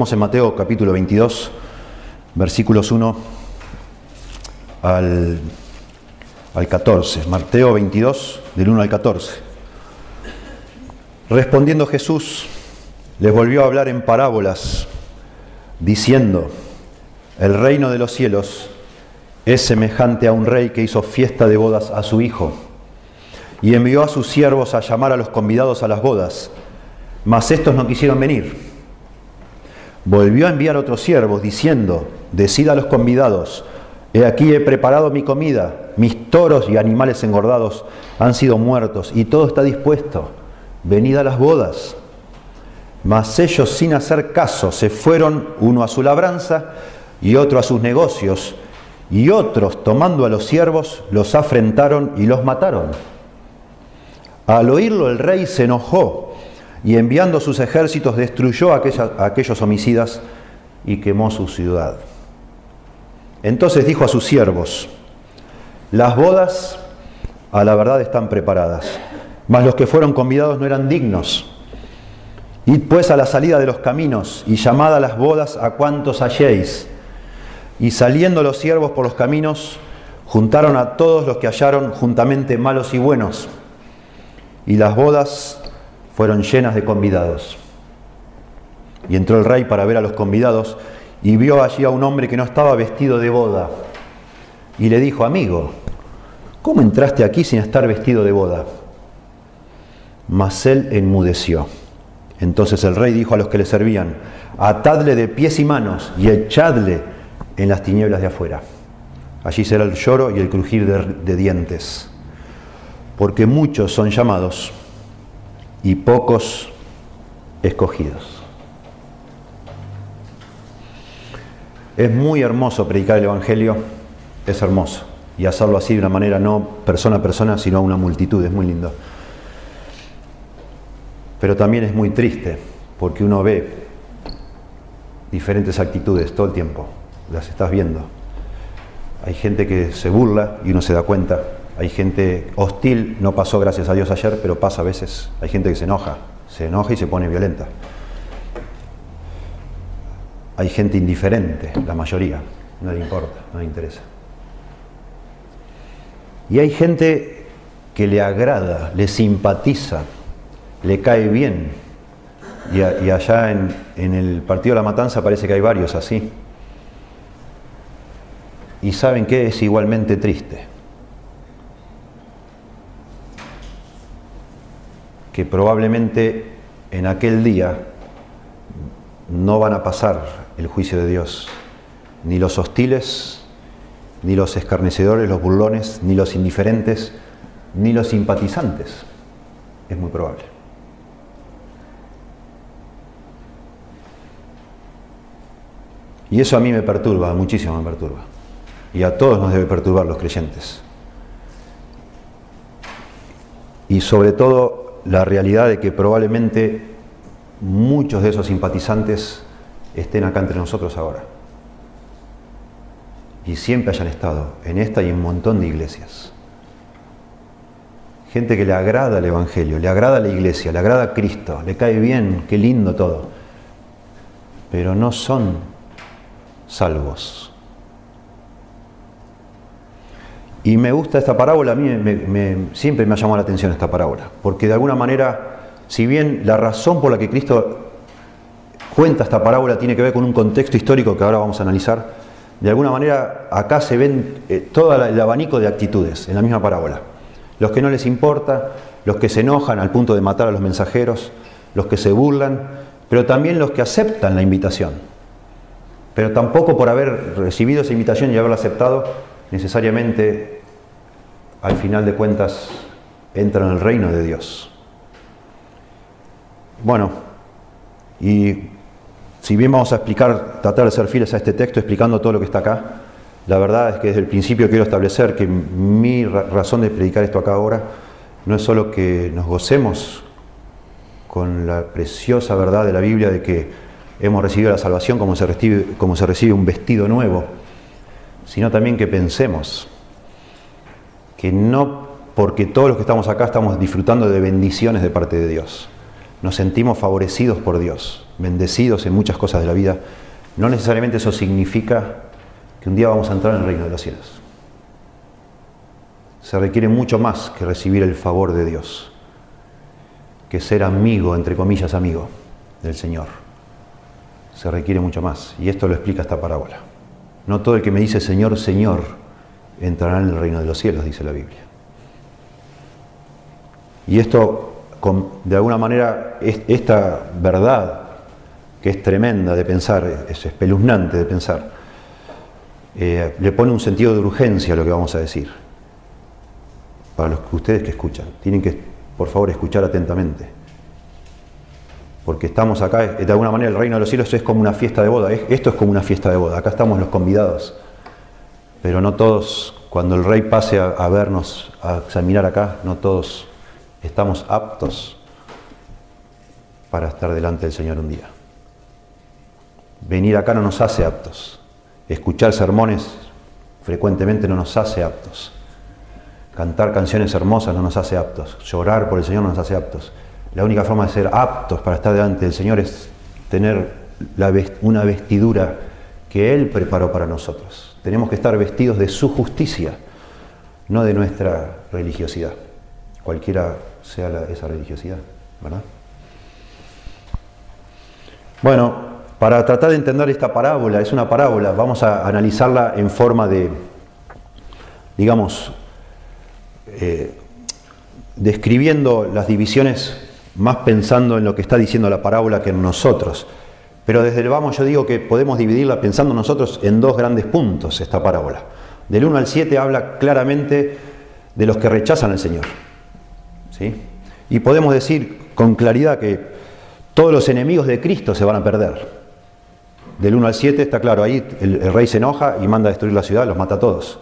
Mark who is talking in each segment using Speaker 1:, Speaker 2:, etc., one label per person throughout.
Speaker 1: Leemos en Mateo capítulo 22, versículos 1 al, al 14. Mateo 22, del 1 al 14. Respondiendo Jesús, les volvió a hablar en parábolas, diciendo, el reino de los cielos es semejante a un rey que hizo fiesta de bodas a su hijo y envió a sus siervos a llamar a los convidados a las bodas, mas estos no quisieron venir. Volvió a enviar otros siervos diciendo, decid a los convidados, he aquí he preparado mi comida, mis toros y animales engordados han sido muertos y todo está dispuesto, venid a las bodas. Mas ellos sin hacer caso se fueron uno a su labranza y otro a sus negocios, y otros tomando a los siervos los afrentaron y los mataron. Al oírlo el rey se enojó y enviando sus ejércitos destruyó a, aquellos homicidas y quemó su ciudad. Entonces dijo a sus siervos, las bodas a la verdad están preparadas, mas los que fueron convidados no eran dignos. Id pues a la salida de los caminos y llamad a las bodas a cuantos halléis. Y saliendo los siervos por los caminos, juntaron a todos los que hallaron juntamente malos y buenos. Y las bodas fueron llenas de convidados. Y entró el rey para ver a los convidados y vio allí a un hombre que no estaba vestido de boda. Y le dijo, amigo, ¿cómo entraste aquí sin estar vestido de boda? Mas él enmudeció. Entonces el rey dijo a los que le servían, atadle de pies y manos y echadle en las tinieblas de afuera. Allí será el lloro y el crujir de, de dientes, porque muchos son llamados y pocos escogidos. Es muy hermoso predicar el Evangelio, es hermoso. Y hacerlo así de una manera no persona a persona, sino a una multitud, es muy lindo. Pero también es muy triste, porque uno ve diferentes actitudes todo el tiempo, las estás viendo. Hay gente que se burla y uno se da cuenta, hay gente hostil, no pasó gracias a Dios ayer, pero pasa a veces. Hay gente que se enoja, se enoja y se pone violenta. Hay gente indiferente, la mayoría, no le importa, no le interesa. Y hay gente que le agrada, le simpatiza, le cae bien. Y, allá en, en el Partido de la Matanza parece que hay varios así. Y saben que es igualmente triste que probablemente en aquel día no van a pasar el juicio de Dios, ni los hostiles, ni los escarnecedores, los burlones, ni los indiferentes, ni los simpatizantes. Es muy probable. Y eso a mí me perturba, muchísimo me perturba. Y a todos nos debe perturbar los creyentes. Y sobre todo la realidad de que probablemente muchos de esos simpatizantes estén acá entre nosotros ahora. Y siempre hayan estado en esta y en un montón de iglesias. Gente que le agrada el Evangelio, le agrada la iglesia, le agrada Cristo, le cae bien, qué lindo todo. Pero no son salvos. Y me gusta esta parábola, a mí siempre me ha llamado la atención esta parábola, porque de alguna manera, si bien la razón por la que Cristo cuenta esta parábola tiene que ver con un contexto histórico que ahora vamos a analizar, de alguna manera acá se ven eh, todo el abanico de actitudes en la misma parábola. Los que no les importa, los que se enojan al punto de matar a los mensajeros, los que se burlan, pero también los que aceptan la invitación. Pero tampoco por haber recibido esa invitación y haberla aceptado, necesariamente al final de cuentas entra en el reino de Dios. Bueno, y si bien vamos a explicar, tratar de ser fieles a este texto explicando todo lo que está acá, la verdad es que desde el principio quiero establecer que mi razón de predicar esto acá ahora no es solo que nos gocemos con la preciosa verdad de la Biblia de que hemos recibido la salvación como se recibe, como se recibe un vestido nuevo, sino también que pensemos que no porque todos los que estamos acá estamos disfrutando de bendiciones de parte de Dios, nos sentimos favorecidos por Dios, bendecidos en muchas cosas de la vida, no necesariamente eso significa que un día vamos a entrar en el reino de los cielos. Se requiere mucho más que recibir el favor de Dios, que ser amigo, entre comillas, amigo del Señor. Se requiere mucho más. Y esto lo explica esta parábola. No todo el que me dice Señor, Señor, entrará en el reino de los cielos, dice la Biblia. Y esto, de alguna manera, esta verdad, que es tremenda de pensar, es espeluznante de pensar, eh, le pone un sentido de urgencia a lo que vamos a decir. Para los que ustedes que escuchan, tienen que, por favor, escuchar atentamente. Porque estamos acá, de alguna manera el reino de los cielos es como una fiesta de boda. Esto es como una fiesta de boda. Acá estamos los convidados. Pero no todos, cuando el rey pase a vernos, a examinar acá, no todos estamos aptos para estar delante del Señor un día. Venir acá no nos hace aptos. Escuchar sermones frecuentemente no nos hace aptos. Cantar canciones hermosas no nos hace aptos. Llorar por el Señor no nos hace aptos. La única forma de ser aptos para estar delante del Señor es tener una vestidura que Él preparó para nosotros. Tenemos que estar vestidos de su justicia, no de nuestra religiosidad, cualquiera sea esa religiosidad, ¿verdad? Bueno, para tratar de entender esta parábola, es una parábola, vamos a analizarla en forma de, digamos, eh, describiendo las divisiones más pensando en lo que está diciendo la parábola que en nosotros. Pero desde el vamos yo digo que podemos dividirla pensando nosotros en dos grandes puntos esta parábola. Del 1 al 7 habla claramente de los que rechazan al Señor. ¿sí? Y podemos decir con claridad que todos los enemigos de Cristo se van a perder. Del 1 al 7 está claro, ahí el, rey se enoja y manda a destruir la ciudad, los mata a todos.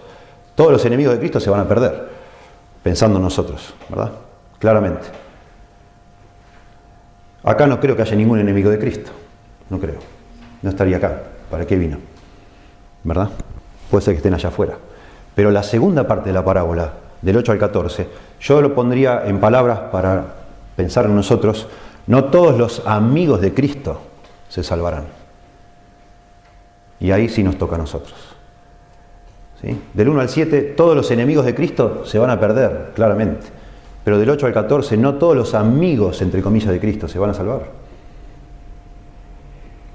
Speaker 1: Todos los enemigos de Cristo se van a perder, pensando en nosotros, ¿verdad? Claramente. Acá no creo que haya ningún enemigo de Cristo, no creo. No estaría acá, ¿para qué vino? ¿Verdad? Puede ser que estén allá afuera. Pero la segunda parte de la parábola, del 8 al 14, yo lo pondría en palabras para pensar en nosotros, no todos los amigos de Cristo se salvarán. Y ahí sí nos toca a nosotros. ¿Sí? Del 1 al 7, todos los enemigos de Cristo se van a perder, claramente. Pero del 8 al 14, no todos los amigos, entre comillas, de Cristo se van a salvar.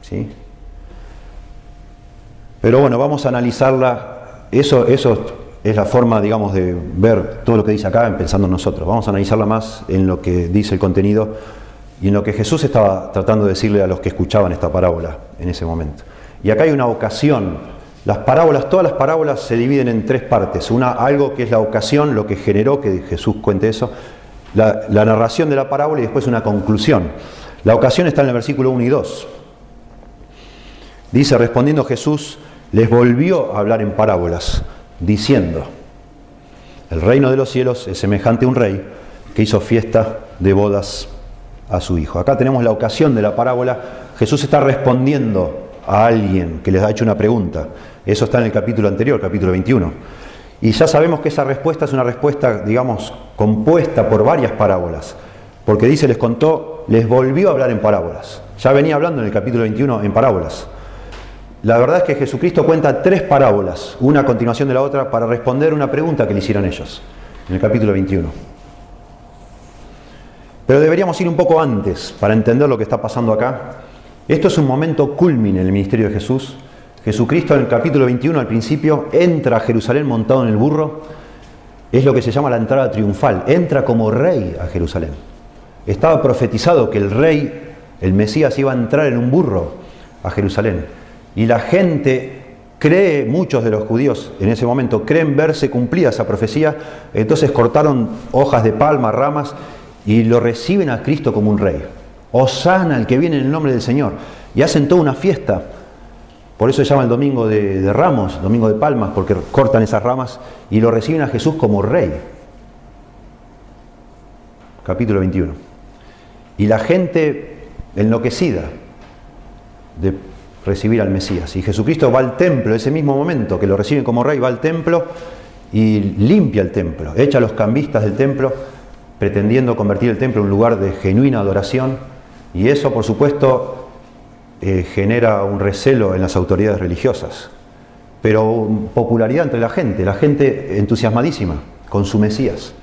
Speaker 1: ¿Sí? Pero bueno, vamos a analizarla. Eso, eso es la forma, digamos, de ver todo lo que dice acá, pensando en nosotros. Vamos a analizarla más en lo que dice el contenido y en lo que Jesús estaba tratando de decirle a los que escuchaban esta parábola en ese momento. Y acá hay una ocasión. Las parábolas, todas las parábolas se dividen en tres partes. Una, algo que es la ocasión, lo que generó que Jesús cuente eso, la, narración de la parábola y después una conclusión. La ocasión está en el versículo 1 y 2. Dice, respondiendo Jesús, les volvió a hablar en parábolas, diciendo, el reino de los cielos es semejante a un rey que hizo fiesta de bodas a su hijo. Acá tenemos la ocasión de la parábola. Jesús está respondiendo a alguien que les ha hecho una pregunta. Eso está en el capítulo anterior, capítulo 21. Y ya sabemos que esa respuesta es una respuesta, digamos, compuesta por varias parábolas. Porque dice, les contó, les volvió a hablar en parábolas. Ya venía hablando en el capítulo 21 en parábolas. La verdad es que Jesucristo cuenta tres parábolas, una a continuación de la otra, para responder una pregunta que le hicieron ellos, en el capítulo 21. Pero deberíamos ir un poco antes para entender lo que está pasando acá esto es un momento culmine en el ministerio de Jesús. Jesucristo en el capítulo 21 al principio entra a Jerusalén montado en el burro. Es lo que se llama la entrada triunfal. Entra como rey a Jerusalén. Estaba profetizado que el rey, el Mesías, iba a entrar en un burro a Jerusalén. Y la gente cree, muchos de los judíos en ese momento creen verse cumplida esa profecía. Entonces cortaron hojas de palma, ramas y lo reciben a Cristo como un rey. Osana el que viene en el nombre del Señor. Y hacen toda una fiesta. Por eso se llama el domingo de, ramos, domingo de palmas, porque cortan esas ramas y lo reciben a Jesús como rey. Capítulo 21. Y la gente enloquecida de recibir al Mesías. Y Jesucristo va al templo, ese mismo momento que lo reciben como rey, va al templo y limpia el templo, echa a los cambistas del templo, pretendiendo convertir el templo en un lugar de genuina adoración Y eso, por supuesto, eh, genera un recelo en las autoridades religiosas, pero popularidad entre la gente, la gente entusiasmadísima con su Mesías,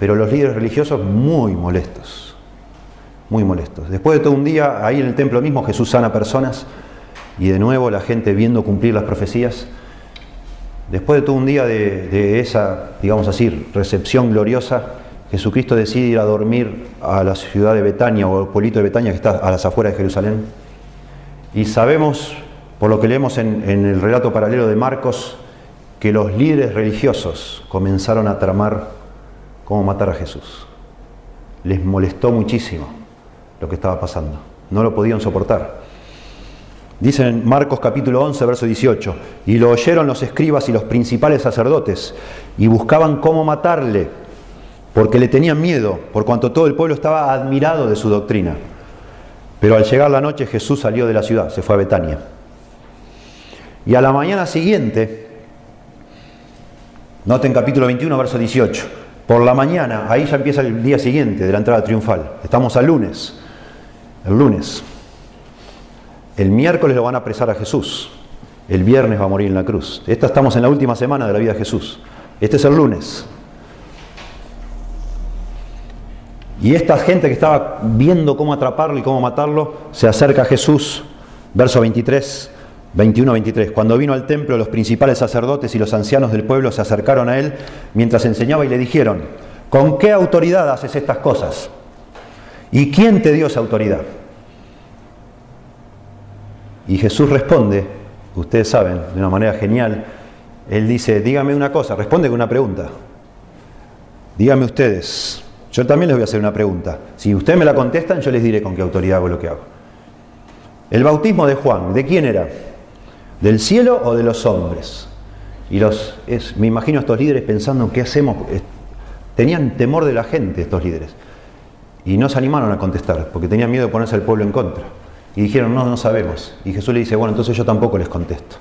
Speaker 1: pero los líderes religiosos muy molestos, muy molestos. Después de todo un día, ahí en el templo mismo, Jesús sana personas y de nuevo la gente viendo cumplir las profecías. Después de todo un día de, esa, digamos así, recepción gloriosa, Jesucristo decide ir a dormir a la ciudad de Betania o el pueblito de Betania que está a las afueras de Jerusalén. Y sabemos, por lo que leemos en, el relato paralelo de Marcos, que los líderes religiosos comenzaron a tramar cómo matar a Jesús. Les molestó muchísimo lo que estaba pasando. No lo podían soportar. Dice en Marcos capítulo 11, verso 18, y lo oyeron los escribas y los principales sacerdotes, y buscaban cómo matarle porque le tenían miedo, por cuanto todo el pueblo estaba admirado de su doctrina. Pero al llegar la noche Jesús salió de la ciudad, se fue a Betania. Y a la mañana siguiente, noten capítulo 21, verso 18, por la mañana, ahí ya empieza el día siguiente de la entrada triunfal, estamos al lunes, el lunes. El miércoles lo van a apresar a Jesús, el viernes va a morir en la cruz. Esta estamos en la última semana de la vida de Jesús. Este es el lunes. Y esta gente que estaba viendo cómo atraparlo y cómo matarlo, se acerca a Jesús, verso 23, 21-23. Cuando vino al templo, los principales sacerdotes y los ancianos del pueblo se acercaron a él mientras enseñaba y le dijeron, ¿con qué autoridad haces estas cosas? ¿Y quién te dio esa autoridad? Y Jesús responde, ustedes saben, de una manera genial, él dice, dígame una cosa, responde con una pregunta. Dígame ustedes, yo también les voy a hacer una pregunta. Si ustedes me la contestan, yo les diré con qué autoridad hago lo que hago. El bautismo de Juan, ¿de quién era? ¿Del cielo o de los hombres? Y los, me imagino estos líderes pensando, ¿qué hacemos? Tenían temor de la gente estos líderes. Y no se animaron a contestar, porque tenían miedo de ponerse al pueblo en contra. Y dijeron, no, no sabemos. Y Jesús le dice, bueno, entonces yo tampoco les contesto.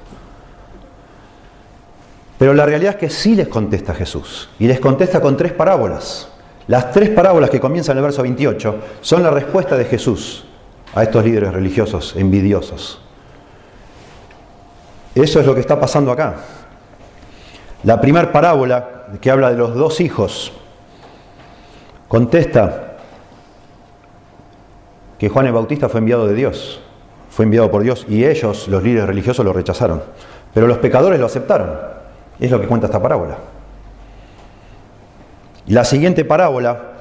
Speaker 1: Pero la realidad es que sí les contesta Jesús. Y les contesta con tres parábolas. Las tres parábolas que comienzan en el verso 28 son la respuesta de Jesús a estos líderes religiosos envidiosos. Eso es lo que está pasando acá. La primera parábola que habla de los dos hijos contesta que Juan el Bautista fue enviado de Dios, fue enviado por Dios y ellos, los líderes religiosos, lo rechazaron. Pero los pecadores lo aceptaron. Es lo que cuenta esta parábola. La siguiente parábola,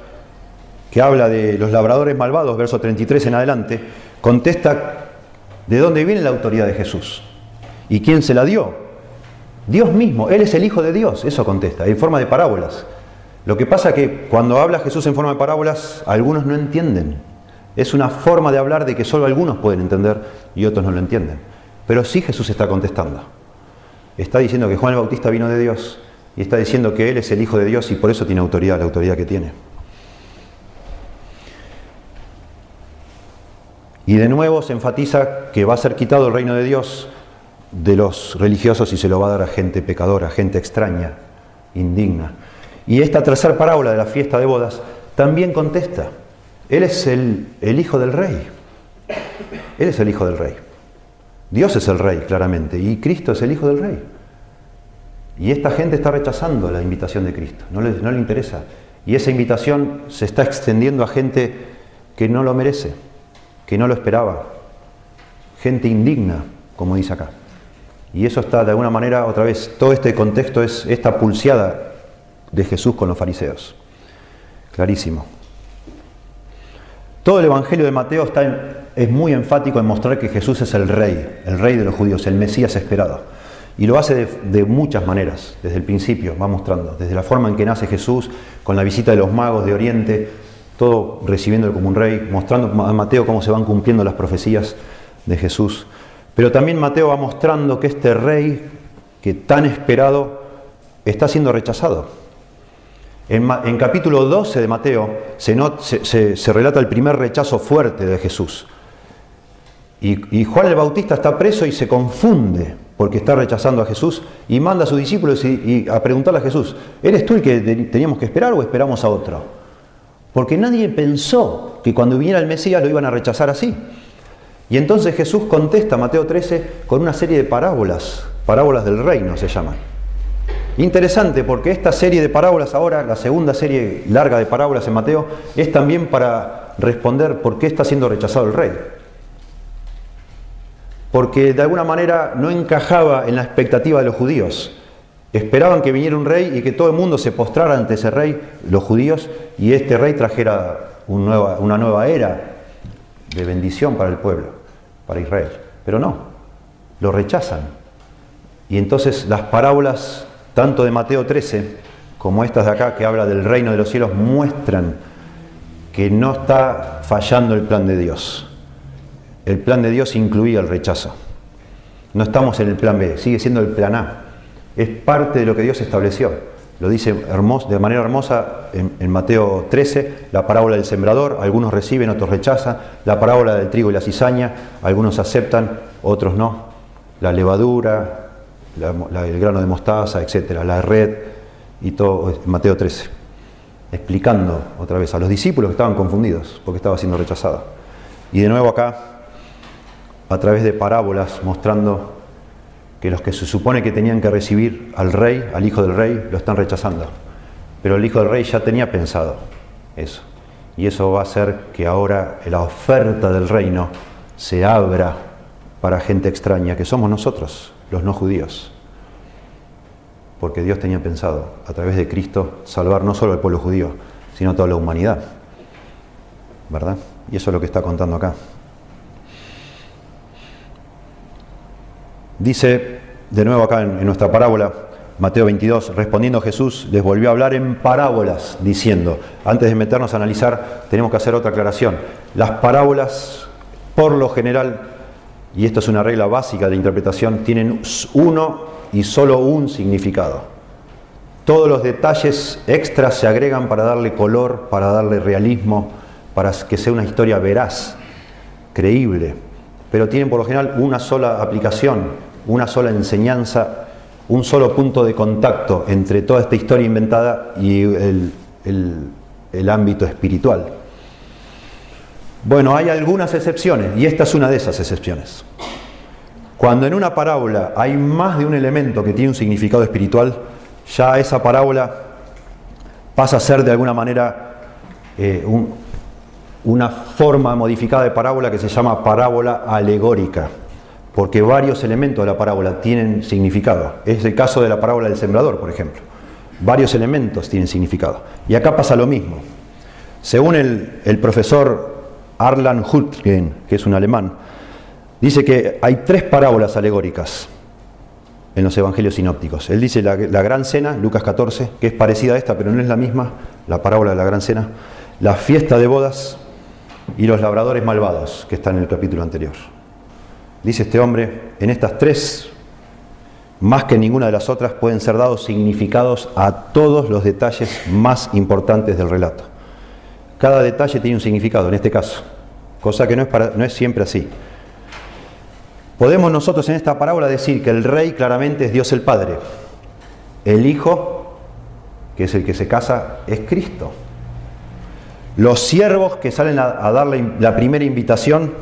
Speaker 1: que habla de los labradores malvados, verso 33 en adelante, contesta de dónde viene la autoridad de Jesús y quién se la dio. Dios mismo, Él es el Hijo de Dios, eso contesta, en forma de parábolas. Lo que pasa es que cuando habla Jesús en forma de parábolas, algunos no entienden. Es una forma de hablar de que solo algunos pueden entender y otros no lo entienden. Pero sí Jesús está contestando. Está diciendo que Juan el Bautista vino de Dios y está diciendo que Él es el Hijo de Dios y por eso tiene autoridad, la autoridad que tiene. Y de nuevo se enfatiza que va a ser quitado el reino de Dios de los religiosos y se lo va a dar a gente pecadora, gente extraña, indigna. Y esta tercera parábola de la fiesta de bodas también contesta. Él es el, el Hijo del Rey. Él es el Hijo del Rey. Dios es el Rey, claramente, y Cristo es el Hijo del Rey. Y esta gente está rechazando la invitación de Cristo, no le, interesa. Y esa invitación se está extendiendo a gente que no lo merece, que no lo esperaba, gente indigna, como dice acá. Y eso está de alguna manera, otra vez, todo este contexto es esta pulseada de Jesús con los fariseos. Clarísimo. Todo el Evangelio de Mateo está es muy enfático en mostrar que Jesús es el rey, el rey de los judíos, el Mesías esperado. Y lo hace de, muchas maneras, desde el principio, va mostrando, desde la forma en que nace Jesús, con la visita de los magos de Oriente, todo recibiéndolo como un rey, mostrando a Mateo cómo se van cumpliendo las profecías de Jesús. Pero también Mateo va mostrando que este rey, que tan esperado, está siendo rechazado. En, capítulo 12 de Mateo se, relata el primer rechazo fuerte de Jesús. Y Juan el Bautista está preso y se confunde porque está rechazando a Jesús y manda a sus discípulos y, a preguntarle a Jesús, ¿eres tú el que teníamos que esperar o esperamos a otro? Porque nadie pensó que cuando viniera el Mesías lo iban a rechazar así. Y entonces Jesús contesta, Mateo 13, con una serie de parábolas, parábolas del reino se llaman. Interesante porque esta serie de parábolas ahora, la segunda serie larga de parábolas en Mateo, es también para responder por qué está siendo rechazado el rey. Porque de alguna manera no encajaba en la expectativa de los judíos. Esperaban que viniera un rey y que todo el mundo se postrara ante ese rey, los judíos, y este rey trajera una nueva era de bendición para el pueblo, para Israel. Pero no, lo rechazan. Y entonces las parábolas tanto de Mateo 13 como estas de acá que habla del reino de los cielos muestran que no está fallando el plan de Dios. El plan de Dios incluía el rechazo. No estamos en el plan B, sigue siendo el plan A. Es parte de lo que Dios estableció. Lo dice de manera hermosa en, en, Mateo 13, la parábola del sembrador, algunos reciben, otros rechazan, la parábola del trigo y la cizaña, algunos aceptan, otros no, la levadura, el grano de mostaza, etcétera, la red y todo, Mateo 13, explicando otra vez a los discípulos que estaban confundidos porque estaba siendo rechazado. Y de nuevo acá, a través de parábolas, mostrando que los que se supone que tenían que recibir al rey, al hijo del rey, lo están rechazando. Pero el hijo del rey ya tenía pensado eso. Y eso va a hacer que ahora la oferta del reino se abra para gente extraña, que somos nosotros, los no judíos. Porque Dios tenía pensado, a través de Cristo, salvar no solo al pueblo judío, sino toda la humanidad. ¿Verdad? Y eso es lo que está contando acá. Dice de nuevo acá en, nuestra parábola, Mateo 22, respondiendo Jesús, les volvió a hablar en parábolas, diciendo, antes de meternos a analizar, tenemos que hacer otra aclaración. Las parábolas, por lo general, y esto es una regla básica de interpretación, tienen uno y solo un significado. Todos los detalles extras se agregan para darle color, para darle realismo, para que sea una historia veraz, creíble, pero tienen por lo general una sola aplicación, una sola enseñanza, un solo punto de contacto entre toda esta historia inventada y el, el ámbito espiritual. Bueno, hay algunas excepciones y esta es una de esas excepciones. Cuando en una parábola hay más de un elemento que tiene un significado espiritual, ya esa parábola pasa a ser de alguna manera eh, una forma modificada de parábola que se llama parábola alegórica, porque varios elementos de la parábola tienen significado. Es el caso de la parábola del sembrador, por ejemplo. Varios elementos tienen significado. Y acá pasa lo mismo. Según el, el profesor Arlan Hultgen, que es un alemán, dice que hay tres parábolas alegóricas en los evangelios sinópticos. Él dice la, gran cena, Lucas 14, que es parecida a esta, pero no es la misma, la parábola de la gran cena, la fiesta de bodas y los labradores malvados, que están en el capítulo anterior. Dice este hombre, en estas tres, más que ninguna de las otras, pueden ser dados significados a todos los detalles más importantes del relato. Cada detalle tiene un significado, en este caso, cosa que no es, no es siempre así. Podemos nosotros en esta parábola decir que el rey claramente es Dios el Padre. El Hijo, que es el que se casa, es Cristo. Los siervos que salen a, dar la, primera invitación,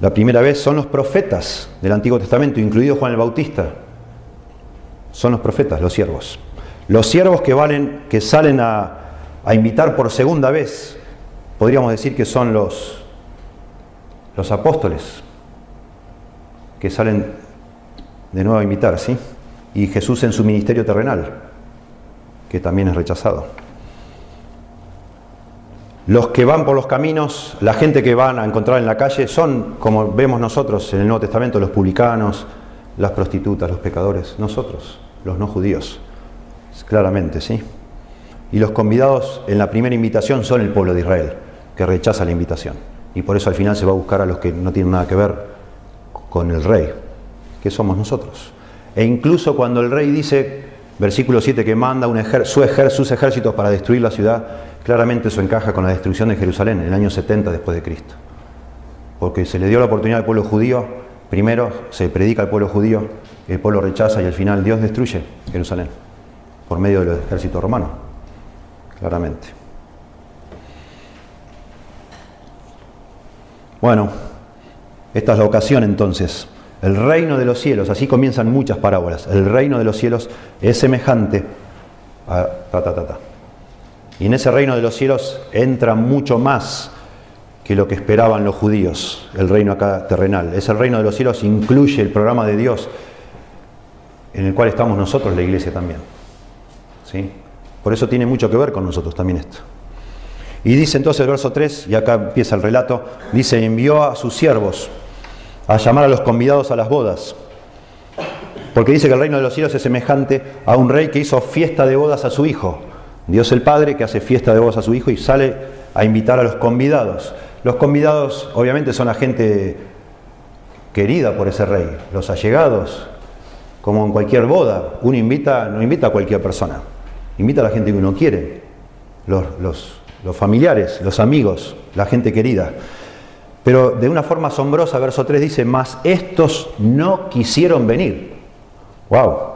Speaker 1: la primera vez, son los profetas del Antiguo Testamento, incluido Juan el Bautista. Son los profetas, los siervos. Los siervos que, valen, que salen a, a invitar por segunda vez, podríamos decir que son los, los apóstoles que salen de nuevo a invitar, ¿sí? Y Jesús en su ministerio terrenal, que también es rechazado. Los que van por los caminos, la gente que van a encontrar en la calle, son, como vemos nosotros en el Nuevo Testamento, los publicanos, las prostitutas, los pecadores, nosotros, los no judíos, claramente, ¿sí? Y los convidados en la primera invitación son el pueblo de Israel, que rechaza la invitación. Y por eso al final se va a buscar a los que no tienen nada que ver con el rey, que somos nosotros. E incluso cuando el rey dice, versículo 7, que manda sus ejércitos para destruir la ciudad, claramente eso encaja con la destrucción de Jerusalén en el año 70 después de Cristo. Porque se le dio la oportunidad al pueblo judío, primero se predica al pueblo judío, el pueblo rechaza y al final Dios destruye Jerusalén por medio del ejército romano claramente. Bueno, esta es la ocasión entonces. El reino de los cielos, así comienzan muchas parábolas. El reino de los cielos es semejante a. Y en ese reino de los cielos entra mucho más que lo que esperaban los judíos, el reino acá terrenal. Ese reino de los cielos incluye el programa de Dios en el cual estamos nosotros, la iglesia también. ¿Sí? Por eso tiene mucho que ver con nosotros también esto. Y dice entonces el verso 3, y acá empieza el relato, dice, envió a sus siervos a llamar a los convidados a las bodas. Porque dice que el reino de los cielos es semejante a un rey que hizo fiesta de bodas a su hijo. Dios el Padre que hace fiesta de bodas a su hijo y sale a invitar a los convidados. Los convidados obviamente son la gente querida por ese rey, los allegados, como en cualquier boda. Uno invita, no invita a cualquier persona, invita a la gente que uno quiere, los, los familiares, los amigos, la gente querida. Pero de una forma asombrosa, verso 3 dice, mas estos no quisieron venir. ¡Wow!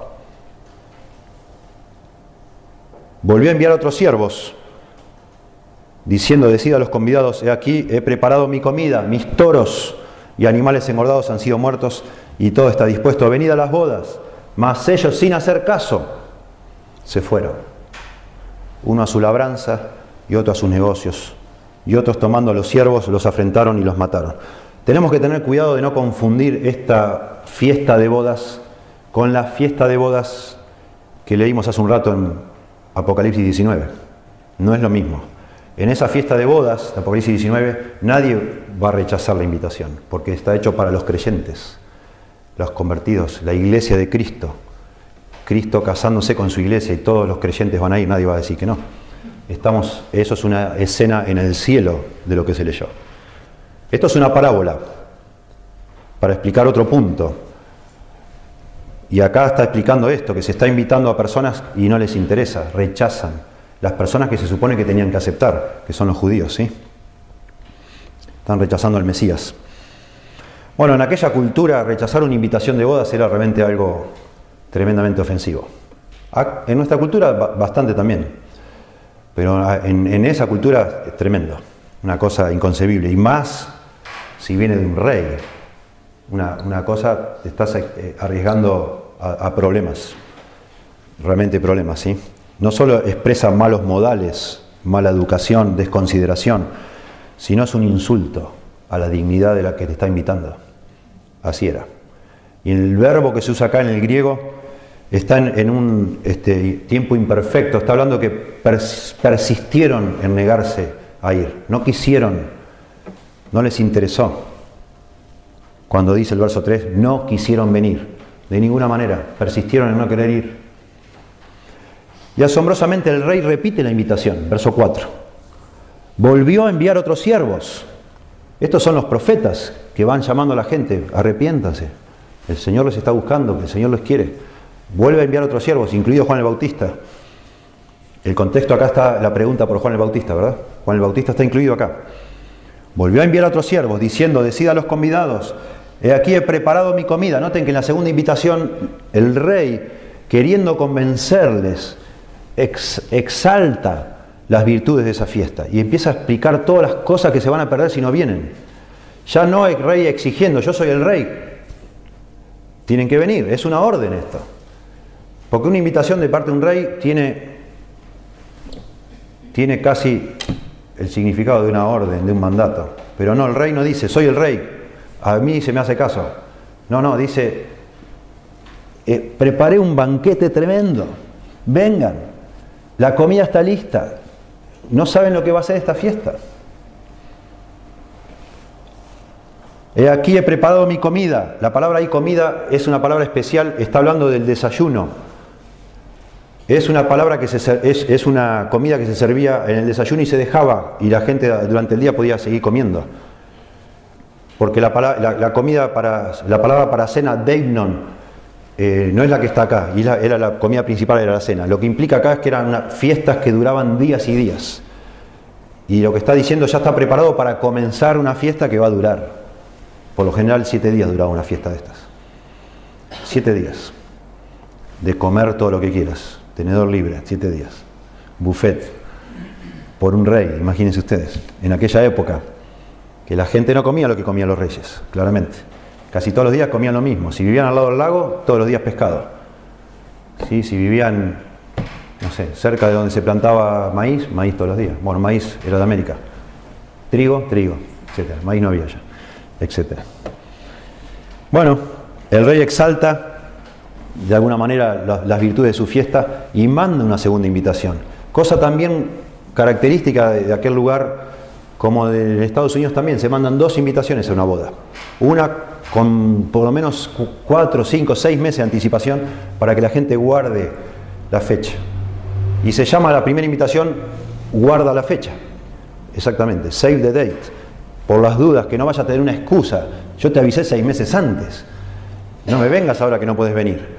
Speaker 1: Volvió a enviar otros siervos, diciendo, decida a los convidados, he aquí, he preparado mi comida, mis toros y animales engordados han sido muertos y todo está dispuesto. Venid a las bodas. Mas ellos, sin hacer caso, se fueron. Uno a su labranza y otro a sus negocios y otros tomando a los siervos los afrentaron y los mataron. Tenemos que tener cuidado de no confundir esta fiesta de bodas con la fiesta de bodas que leímos hace un rato en Apocalipsis 19. No es lo mismo. En esa fiesta de bodas, Apocalipsis 19, nadie va a rechazar la invitación, porque está hecho para los creyentes, los convertidos, la iglesia de Cristo. Cristo casándose con su iglesia y todos los creyentes van a ir, nadie va a decir que no. Estamos, eso es una escena en el cielo de lo que se leyó. Esto es una parábola para explicar otro punto. Y acá está explicando esto, que se está invitando a personas y no les interesa, rechazan. Las personas que se supone que tenían que aceptar, que son los judíos, ¿sí? Están rechazando al Mesías. Bueno, en aquella cultura rechazar una invitación de bodas era realmente algo tremendamente ofensivo. En nuestra cultura bastante también. Pero ah, en, esa cultura es tremendo, una cosa inconcebible. Y más si viene de un rey. Una, cosa, te estás eh, arriesgando a, problemas, realmente problemas, ¿sí? No solo expresa malos modales, mala educación, desconsideración, sino es un insulto a la dignidad de la que te está invitando. Así era. Y el verbo que se usa acá en el griego está en, un este, tiempo imperfecto, está hablando que persistieron en negarse a ir, no quisieron, no les interesó. Cuando dice el verso 3, no quisieron venir, de ninguna manera, persistieron en no querer ir. Y asombrosamente el rey repite la invitación, verso 4. Volvió a enviar otros siervos. Estos son los profetas que van llamando a la gente, arrepiéntanse. El Señor los está buscando, el Señor los quiere. Vuelve a enviar otros siervos, incluido Juan el Bautista. El contexto acá está la pregunta por Juan el Bautista, ¿verdad? Juan el Bautista está incluido acá. Volvió a enviar a otros siervos diciendo, decida a los convidados, he aquí he preparado mi comida. Noten que en la segunda invitación el rey, queriendo convencerles, exalta las virtudes de esa fiesta y empieza a explicar todas las cosas que se van a perder si no vienen. Ya no hay rey exigiendo, yo soy el rey. Tienen que venir, es una orden esto. Porque una invitación de parte de un rey tiene, tiene casi el significado de una orden, de un mandato. Pero no, el rey no dice, soy el rey, a mí se me hace caso. No, no, dice, eh, preparé un banquete tremendo, vengan, la comida está lista, no saben lo que va a ser esta fiesta. He aquí he preparado mi comida. La palabra ahí comida es una palabra especial, está hablando del desayuno. Es una palabra que se, es, una comida que se servía en el desayuno y se dejaba y la gente durante el día podía seguir comiendo. Porque la, la, comida para, la palabra para cena, deignon, eh, no es la que está acá, y era la comida principal, era la cena. Lo que implica acá es que eran fiestas que duraban días y días. Y lo que está diciendo ya está preparado para comenzar una fiesta que va a durar. Por lo general siete días duraba una fiesta de estas. Siete días. De comer todo lo que quieras tenedor libre, siete días, buffet, por un rey, imagínense ustedes, en aquella época. Que la gente no comía lo que comían los reyes, claramente. Casi todos los días comían lo mismo. Si vivían al lado del lago, todos los días pescado. ¿Sí? Si vivían, no sé, cerca de donde se plantaba maíz, maíz todos los días. Bueno, maíz era de América. Trigo, trigo, etc. Maíz no había ya, etc. Bueno, el rey exalta de alguna manera las virtudes de su fiesta y manda una segunda invitación. Cosa también característica de aquel lugar como en Estados Unidos también, se mandan dos invitaciones a una boda. Una con por lo menos cuatro, cinco, seis meses de anticipación para que la gente guarde la fecha. Y se llama la primera invitación guarda la fecha. Exactamente, save the date. Por las dudas, que no vaya a tener una excusa. Yo te avisé seis meses antes. No me vengas ahora que no puedes venir.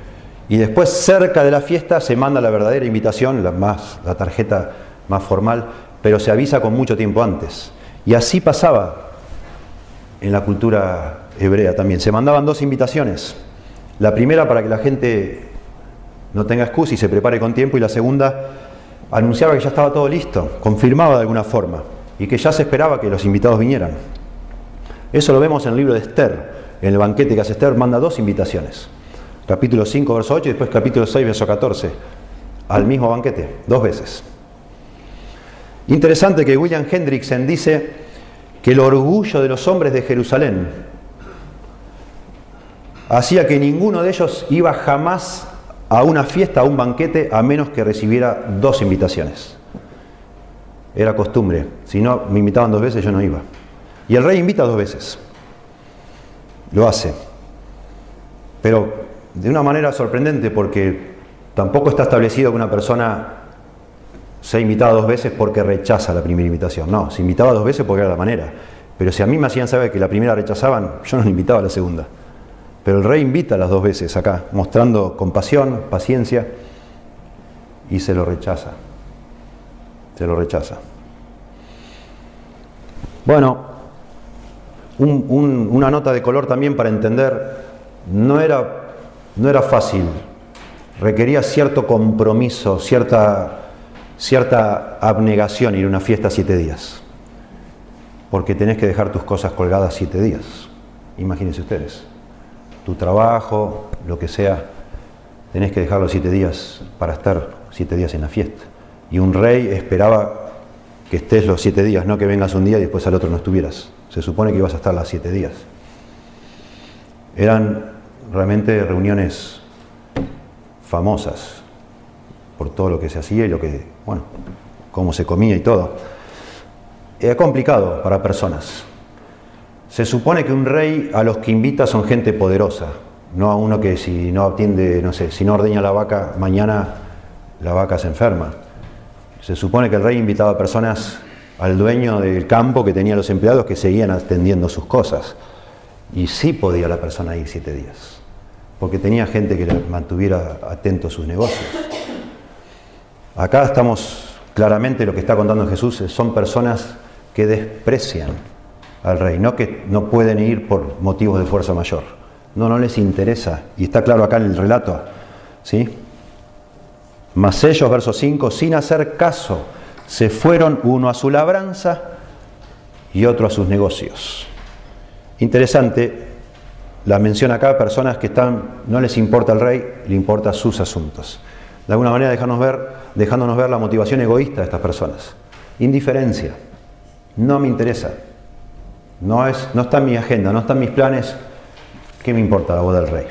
Speaker 1: Y después, cerca de la fiesta, se manda la verdadera invitación, la, más, la tarjeta más formal, pero se avisa con mucho tiempo antes. Y así pasaba en la cultura hebrea también. Se mandaban dos invitaciones. La primera para que la gente no tenga excusa y se prepare con tiempo y la segunda anunciaba que ya estaba todo listo, confirmaba de alguna forma y que ya se esperaba que los invitados vinieran. Eso lo vemos en el libro de Esther. En el banquete que hace Esther manda dos invitaciones. Capítulo 5, verso 8 y después capítulo 6, verso 14. Al mismo banquete, dos veces. Interesante que William Hendrickson dice que el orgullo de los hombres de Jerusalén hacía que ninguno de ellos iba jamás a una fiesta, a un banquete, a menos que recibiera dos invitaciones. Era costumbre. Si no me invitaban dos veces, yo no iba. Y el rey invita dos veces. Lo hace. Pero de una manera sorprendente porque tampoco está establecido que una persona se invitaba dos veces porque rechaza la primera invitación. No, se invitaba dos veces porque era la manera. Pero si a mí me hacían saber que la primera rechazaban, yo no le invitaba a la segunda. Pero el rey invita las dos veces acá, mostrando compasión, paciencia, y se lo rechaza. Se lo rechaza. Bueno, una nota de color también para entender, no era, no era fácil, requería cierto compromiso, cierta cierta abnegación ir a una fiesta siete días, porque tenés que dejar tus cosas colgadas siete días. Imagínense ustedes, tu trabajo, lo que sea, tenés que dejarlo siete días para estar siete días en la fiesta. Y un rey esperaba que estés los siete días, no que vengas un día y después al otro no estuvieras. Se supone que ibas a estar las siete días. Eran realmente reuniones famosas, por todo lo que se hacía y lo que, bueno, cómo se comía y todo. Es complicado para personas. Se supone que un rey a los que invita son gente poderosa, no a uno que si no atiende, no sé, si no ordeña la vaca, mañana la vaca se enferma. Se supone que el rey invitaba a personas al dueño del campo que tenía los empleados que seguían atendiendo sus cosas. Y sí podía la persona ir siete días, porque tenía gente que le mantuviera atento a sus negocios. Acá estamos claramente lo que está contando Jesús, son personas que desprecian al rey, no que no pueden ir por motivos de fuerza mayor. No, no les interesa. Y está claro acá en el relato. ¿sí? Mas ellos, verso 5, sin hacer caso, se fueron uno a su labranza y otro a sus negocios. Interesante la mención acá, personas que están, no les importa el rey, le importa sus asuntos de alguna manera ver, dejándonos ver la motivación egoísta de estas personas. Indiferencia. No me interesa. No, es, no está en mi agenda, no está en mis planes. ¿Qué me importa la voz del rey?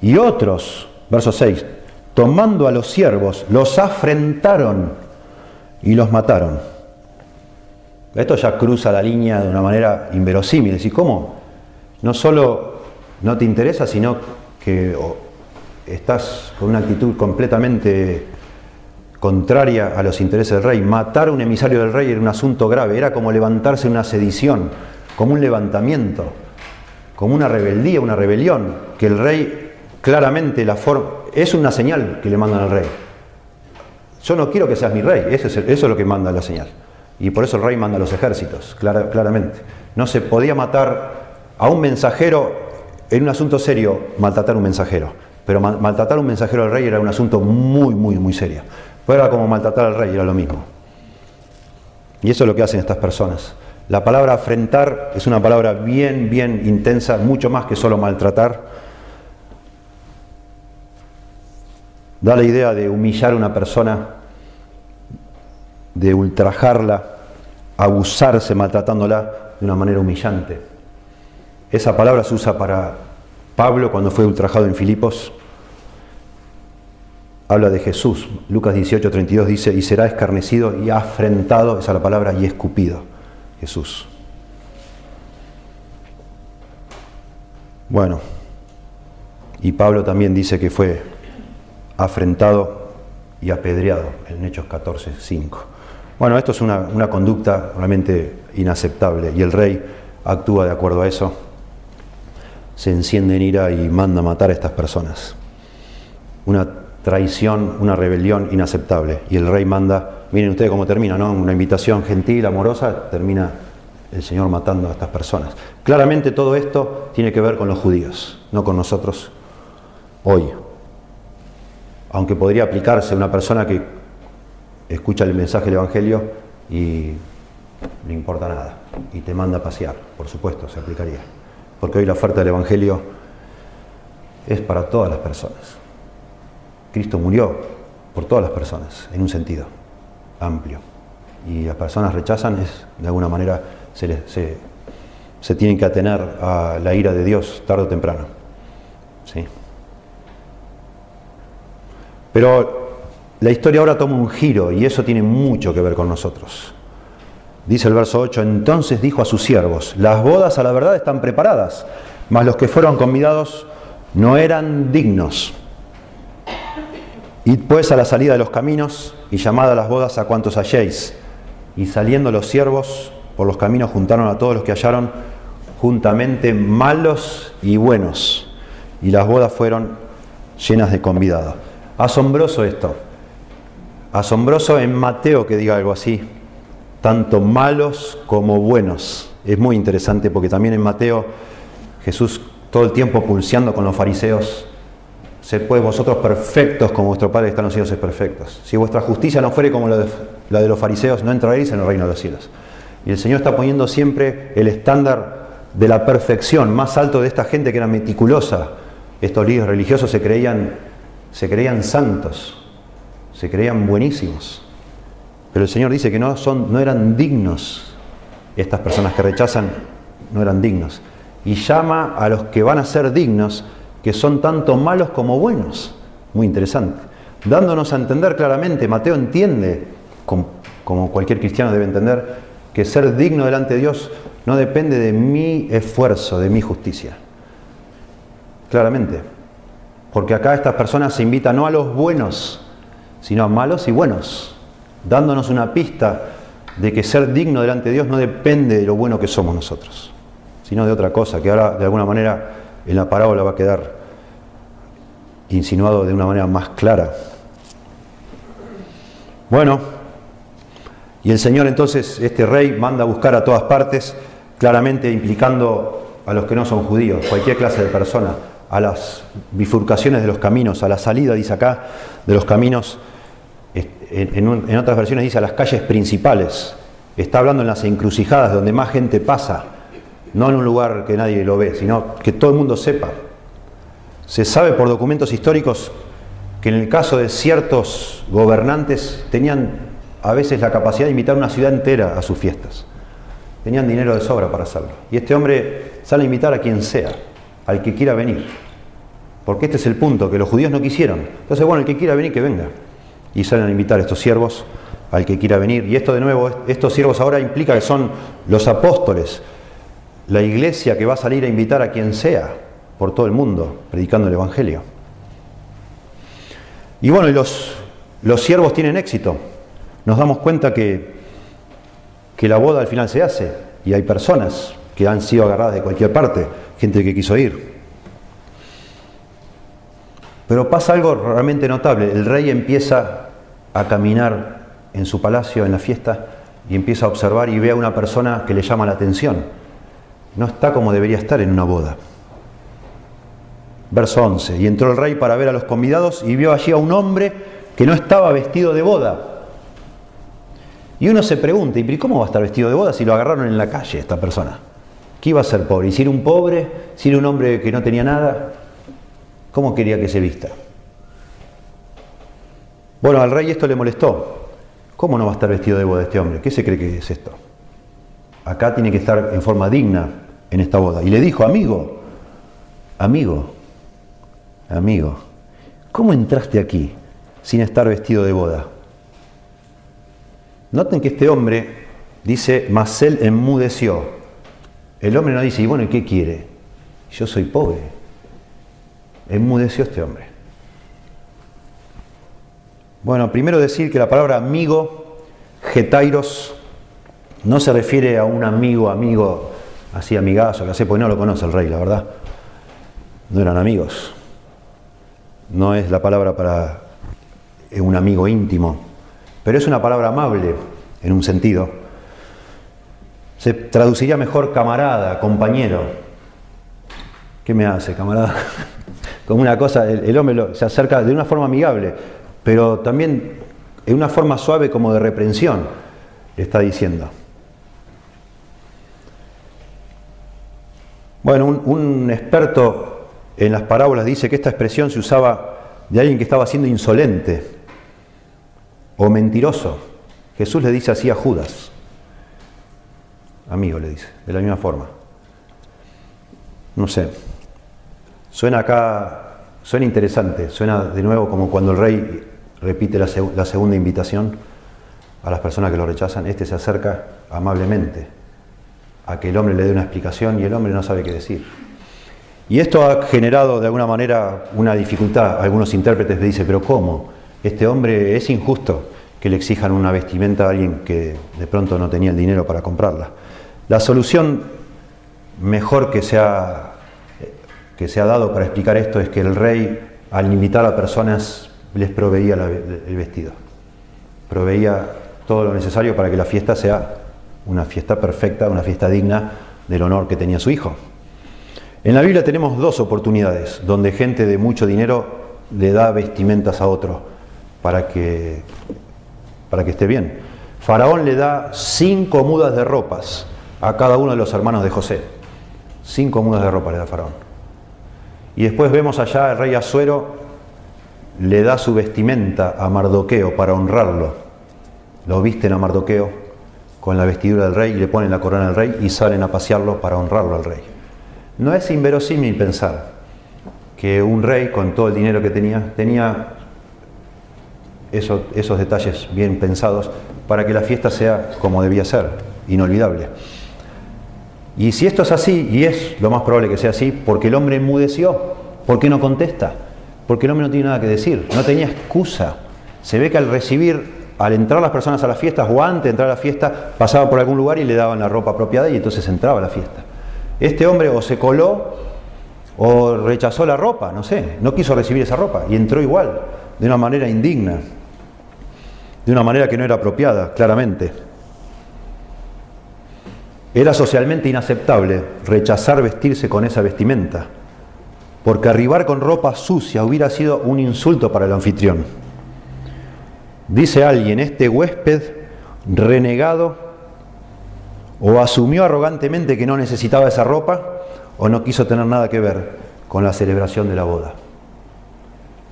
Speaker 1: Y otros, verso 6, tomando a los siervos, los afrentaron y los mataron. Esto ya cruza la línea de una manera inverosímil. ¿Y cómo? No solo no te interesa, sino que estás con una actitud completamente contraria a los intereses del rey. Matar a un emisario del rey era un asunto grave, era como levantarse una sedición, como un levantamiento, como una rebeldía, una rebelión, que el rey claramente la forma, es una señal que le mandan al rey. Yo no quiero que seas mi rey, eso es, eso es lo que manda la señal. Y por eso el rey manda a los ejércitos, claramente. No se podía matar a un mensajero en un asunto serio, maltratar a un mensajero. Pero maltratar a un mensajero del rey era un asunto muy, muy, muy serio. Pero era como maltratar al rey, era lo mismo. Y eso es lo que hacen estas personas. La palabra afrentar es una palabra bien, bien intensa, mucho más que solo maltratar. Da la idea de humillar a una persona, de ultrajarla, abusarse maltratándola de una manera humillante. Esa palabra se usa para Pablo cuando fue ultrajado en Filipos. Habla de Jesús. Lucas 18, 32 dice, y será escarnecido y afrentado, esa es la palabra, y escupido. Jesús. Bueno, y Pablo también dice que fue afrentado y apedreado en Hechos 14, 5. Bueno, esto es una, una, conducta realmente inaceptable y el rey actúa de acuerdo a eso, se enciende en ira y manda a matar a estas personas. Una traición, una rebelión inaceptable. Y el rey manda Miren ustedes cómo termina, ¿no? Una invitación gentil, amorosa, termina el Señor matando a estas personas. Claramente todo esto tiene que ver con los judíos, no con nosotros hoy. Aunque podría aplicarse a una persona que escucha el mensaje del Evangelio y no importa nada y te manda a pasear, por supuesto, se aplicaría. Porque hoy la oferta del Evangelio es para todas las personas. Cristo murió por todas las personas, en un sentido amplio. Y las personas rechazan, es, de alguna manera se, se, tienen que atener a la ira de Dios tarde o temprano. ¿Sí? Pero la historia ahora toma un giro y eso tiene mucho que ver con nosotros. Dice el verso 8, entonces dijo a sus siervos, las bodas a la verdad están preparadas, mas los que fueron convidados no eran dignos. Y pues a la salida de los caminos y llamada a las bodas a cuantos halléis. Y saliendo los siervos por los caminos juntaron a todos los que hallaron juntamente malos y buenos. Y las bodas fueron llenas de convidados. Asombroso esto. Asombroso en Mateo que diga algo así. Tanto malos como buenos. Es muy interesante porque también en Mateo Jesús todo el tiempo pulseando con los fariseos Sed pues vosotros perfectos como vuestro Padre está en los cielos es perfectos. Si vuestra justicia no fuere como la de, los fariseos, no entraréis en el reino de los cielos. Y el Señor está poniendo siempre el estándar de la perfección más alto de esta gente que era meticulosa. Estos líderes religiosos se creían, se creían santos, se creían buenísimos. Pero el Señor dice que no, eran dignos. Estas personas que rechazan no eran dignos. Y llama a los que van a ser dignos que son tanto malos como buenos. Muy interesante. Dándonos a entender claramente, Mateo entiende, como cualquier cristiano debe entender, que ser digno delante de Dios no depende de mi esfuerzo, de mi justicia. Claramente. Porque acá estas personas se invitan no a los buenos, sino a malos y buenos, dándonos una pista de que ser digno delante de Dios no depende de lo bueno que somos nosotros, sino de otra cosa, que ahora de alguna manera en la parábola va a quedar insinuado de una manera más clara. Bueno, y el Señor entonces, este rey, manda a buscar a todas partes, claramente implicando a los que no son judíos, cualquier clase de persona, a las bifurcaciones de los caminos, a la salida, dice acá, de los caminos, en, otras versiones dice a las calles principales, está hablando en las encrucijadas donde más gente pasa, no en un lugar que nadie lo ve, sino que todo el mundo sepa. Se sabe por documentos históricos que en el caso de ciertos gobernantes tenían a veces la capacidad de invitar una ciudad entera a sus fiestas. Tenían dinero de sobra para hacerlo. Y este hombre sale a invitar a quien sea, al que quiera venir. Porque este es el punto, que los judíos no quisieron. Entonces, bueno, el que quiera venir, que venga. Y salen a invitar a estos siervos al que quiera venir. Y esto de nuevo, estos siervos ahora implica que son los apóstoles, la iglesia que va a salir a invitar a quien sea por todo el mundo predicando el Evangelio. Y bueno, los, los siervos tienen éxito. Nos damos cuenta que, que la boda al final se hace y hay personas que han sido agarradas de cualquier parte, gente que quiso ir. Pero pasa algo realmente notable. El rey empieza a caminar en su palacio, en la fiesta, y empieza a observar y ve a una persona que le llama la atención. No está como debería estar en una boda. Verso 11. Y entró el rey para ver a los convidados y vio allí a un hombre que no estaba vestido de boda. Y uno se pregunta, ¿y cómo va a estar vestido de boda si lo agarraron en la calle esta persona? ¿Qué iba a ser pobre? ¿Y si era un pobre? ¿Si era un hombre que no tenía nada? ¿Cómo quería que se vista? Bueno, al rey esto le molestó. ¿Cómo no va a estar vestido de boda este hombre? ¿Qué se cree que es esto? Acá tiene que estar en forma digna en esta boda. Y le dijo, amigo, amigo, amigo, ¿cómo entraste aquí sin estar vestido de boda? Noten que este hombre dice, mas él enmudeció. El hombre no dice, y bueno, ¿y qué quiere? Yo soy pobre. Enmudeció este hombre. Bueno, primero decir que la palabra amigo, getairos, no se refiere a un amigo, amigo, así amigazo, que hace, porque no lo conoce el rey, la verdad. No eran amigos. No es la palabra para un amigo íntimo pero es una palabra amable en un sentido. Se traduciría mejor camarada, compañero. ¿Qué me hace, camarada? Como una cosa, el, hombre se acerca de una forma amigable, pero también en una forma suave como de reprensión, le está diciendo. Bueno, un, un experto en las parábolas dice que esta expresión se usaba de alguien que estaba siendo insolente o mentiroso. Jesús le dice así a Judas. Amigo le dice, de la misma forma. No sé. Suena acá, suena interesante, suena de nuevo como cuando el rey repite la, segunda invitación a las personas que lo rechazan, este se acerca amablemente a que el hombre le dé una explicación y el hombre no sabe qué decir. Y esto ha generado de alguna manera una dificultad. Algunos intérpretes dicen, pero ¿cómo? este hombre es injusto que le exijan una vestimenta a alguien que de pronto no tenía el dinero para comprarla. La solución mejor que se ha, que se ha dado para explicar esto es que el rey, al invitar a personas, les proveía el vestido, proveía todo lo necesario para que la fiesta sea una fiesta perfecta, una fiesta digna del honor que tenía su hijo. En la Biblia tenemos dos oportunidades donde gente de mucho dinero le da vestimentas a otro para que, para que esté bien. Faraón le da cinco mudas de ropas a cada uno de los hermanos de José. Cinco mudas de ropa le da Faraón. Y después vemos allá el rey Azuero le da su vestimenta a Mardoqueo para honrarlo. Lo visten a Mardoqueo con la vestidura del rey y le ponen la corona al rey y salen a pasearlo para honrarlo al rey. No es inverosímil pensar que un rey con todo el dinero que tenía tenía esos, detalles bien pensados para que la fiesta sea como debía ser, inolvidable. Y si esto es así, y es lo más probable que sea así, porque el hombre enmudeció, ¿por qué no contesta? Porque el hombre no tiene nada que decir, no tenía excusa. Se ve que al recibir, al entrar las personas a las fiestas o antes de entrar a la fiesta, pasaba por algún lugar y le daban la ropa apropiada y entonces entraba a la fiesta. Este hombre o se coló o rechazó la ropa, no sé, no quiso recibir esa ropa y entró igual, de una manera indigna de una manera que no era apropiada, claramente. Era socialmente inaceptable rechazar vestirse con esa vestimenta, porque arribar con ropa sucia hubiera sido un insulto para el anfitrión. Dice alguien, este huésped renegado o asumió arrogantemente que no necesitaba esa ropa o no quiso tener nada que ver con la celebración de la boda.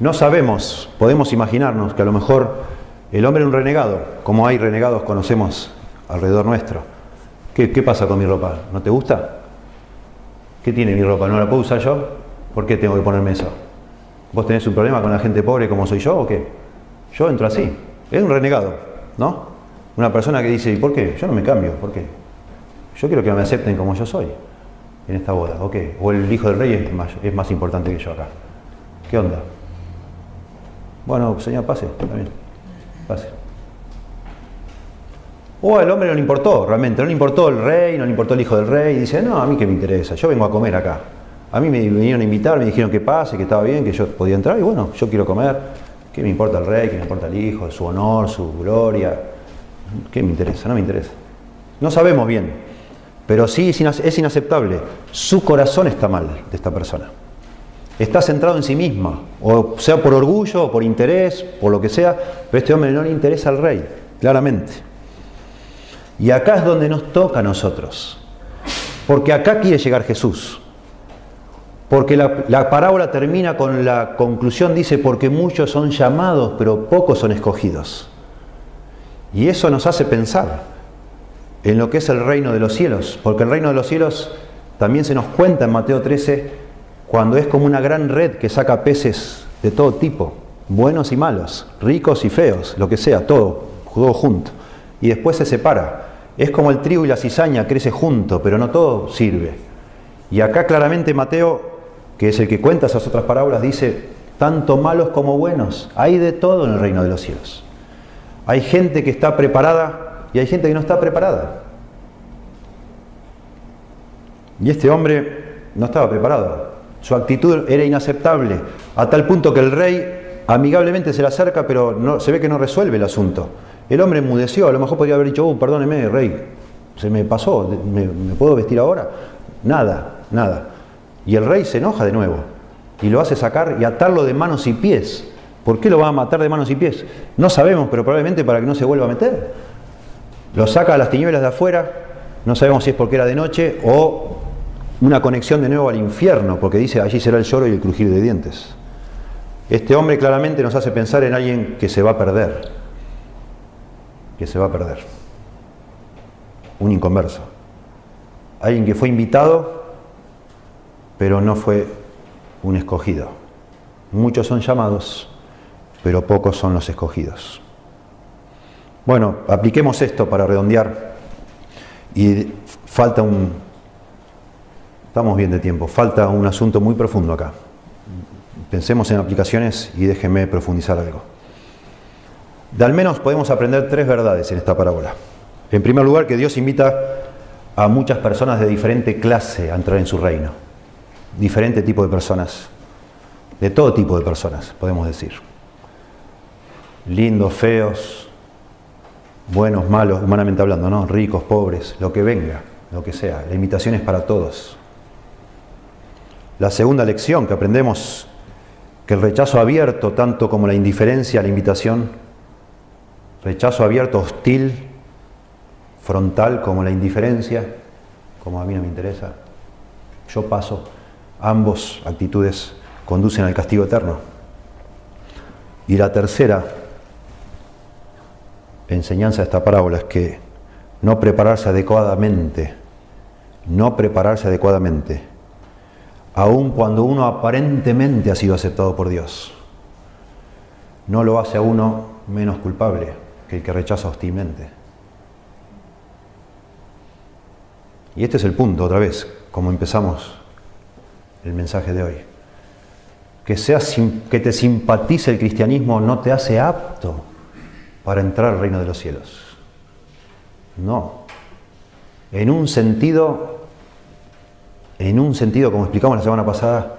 Speaker 1: No sabemos, podemos imaginarnos que a lo mejor el hombre era un renegado, como hay renegados conocemos alrededor nuestro. ¿Qué, pasa con mi ropa? ¿No te gusta? ¿Qué tiene mi ropa? ¿No la puedo usar yo? ¿Por qué tengo que ponerme eso? ¿Vos tenés un problema con la gente pobre como soy yo o qué? Yo entro así. Es un renegado, ¿no? Una persona que dice, ¿y por qué? Yo no me cambio, ¿por qué? Yo quiero que me acepten como yo soy en esta boda, ¿o qué? O el hijo del rey es más, importante que yo acá. ¿Qué onda? Bueno, señor, pase, también. O al hombre no le importó, realmente, no le importó el rey, no le importó el hijo del rey, y dice, no, a mí qué me interesa, yo vengo a comer acá. A mí me vinieron a invitar, me dijeron que pase, que estaba bien, que yo podía entrar, y bueno, yo quiero comer. ¿Qué me importa el rey? ¿Qué me importa el hijo? Su honor, su gloria. ¿Qué me interesa? No me interesa. No sabemos bien, pero sí es inaceptable. Su corazón está mal de esta persona está centrado en sí misma, o sea por orgullo, o por interés, por lo que sea, pero este hombre no le interesa al rey, claramente. Y acá es donde nos toca a nosotros. Porque acá quiere llegar Jesús. Porque la, parábola termina con la conclusión, dice, porque muchos son llamados, pero pocos son escogidos. Y eso nos hace pensar en lo que es el reino de los cielos, porque el reino de los cielos también se nos cuenta en Mateo 13, cuando es como una gran red que saca peces de todo tipo, buenos y malos, ricos y feos, lo que sea, todo, todo junto. Y después se separa. Es como el trigo y la cizaña, crece junto, pero no todo sirve. Y acá claramente Mateo que es el que cuenta esas otras parábolas, dice, tanto malos como buenos, hay de todo en el reino de los cielos. Hay gente que está preparada y hay gente que no está preparada. Y este hombre no estaba preparado. Su actitud era inaceptable, a tal punto que el rey amigablemente se le acerca, pero no, se ve que no resuelve el asunto. El hombre enmudeció, a lo mejor podría haber dicho, oh, perdóneme, rey, se me pasó, ¿me, ¿me puedo vestir ahora? Nada, nada. Y el rey se enoja de nuevo y lo hace sacar y atarlo de manos y pies. ¿Por qué lo va a matar de manos y pies? No sabemos, pero probablemente para que no se vuelva a meter. Lo saca a las tinieblas de afuera, no sabemos si es porque era de noche o una conexión de nuevo al infierno, porque dice allí será el lloro y el crujir de dientes. Este hombre claramente nos hace pensar en alguien que se va a perder, que se va a perder, un inconverso, alguien que fue invitado pero no fue un escogido. Muchos son llamados, pero pocos son los escogidos. Bueno, apliquemos esto para redondear. Y falta un... Estamos bien de tiempo, falta un asunto muy profundo acá. Pensemos en aplicaciones y déjenme profundizar algo. De al menos podemos aprender tres verdades en esta parábola. En primer lugar, que Dios invita a muchas personas de diferente clase a entrar en su reino diferente tipo de personas, de todo tipo de personas, podemos decir. Lindos, feos, buenos, malos, humanamente hablando, ¿no? Ricos, pobres, lo que venga, lo que sea. La invitación es para todos. La segunda lección que aprendemos, que el rechazo abierto, tanto como la indiferencia a la invitación, rechazo abierto, hostil, frontal, como la indiferencia, como a mí no me interesa, yo paso, Ambos actitudes conducen al castigo eterno. Y la tercera enseñanza de esta parábola es que no prepararse adecuadamente, no prepararse adecuadamente, aun cuando uno aparentemente ha sido aceptado por Dios, no lo hace a uno menos culpable que el que rechaza hostilmente. Y este es el punto, otra vez, como empezamos el mensaje de hoy. Que, que te simpatice el cristianismo no te hace apto para entrar al reino de los cielos. No. En un sentido, en un sentido, como explicamos la semana pasada,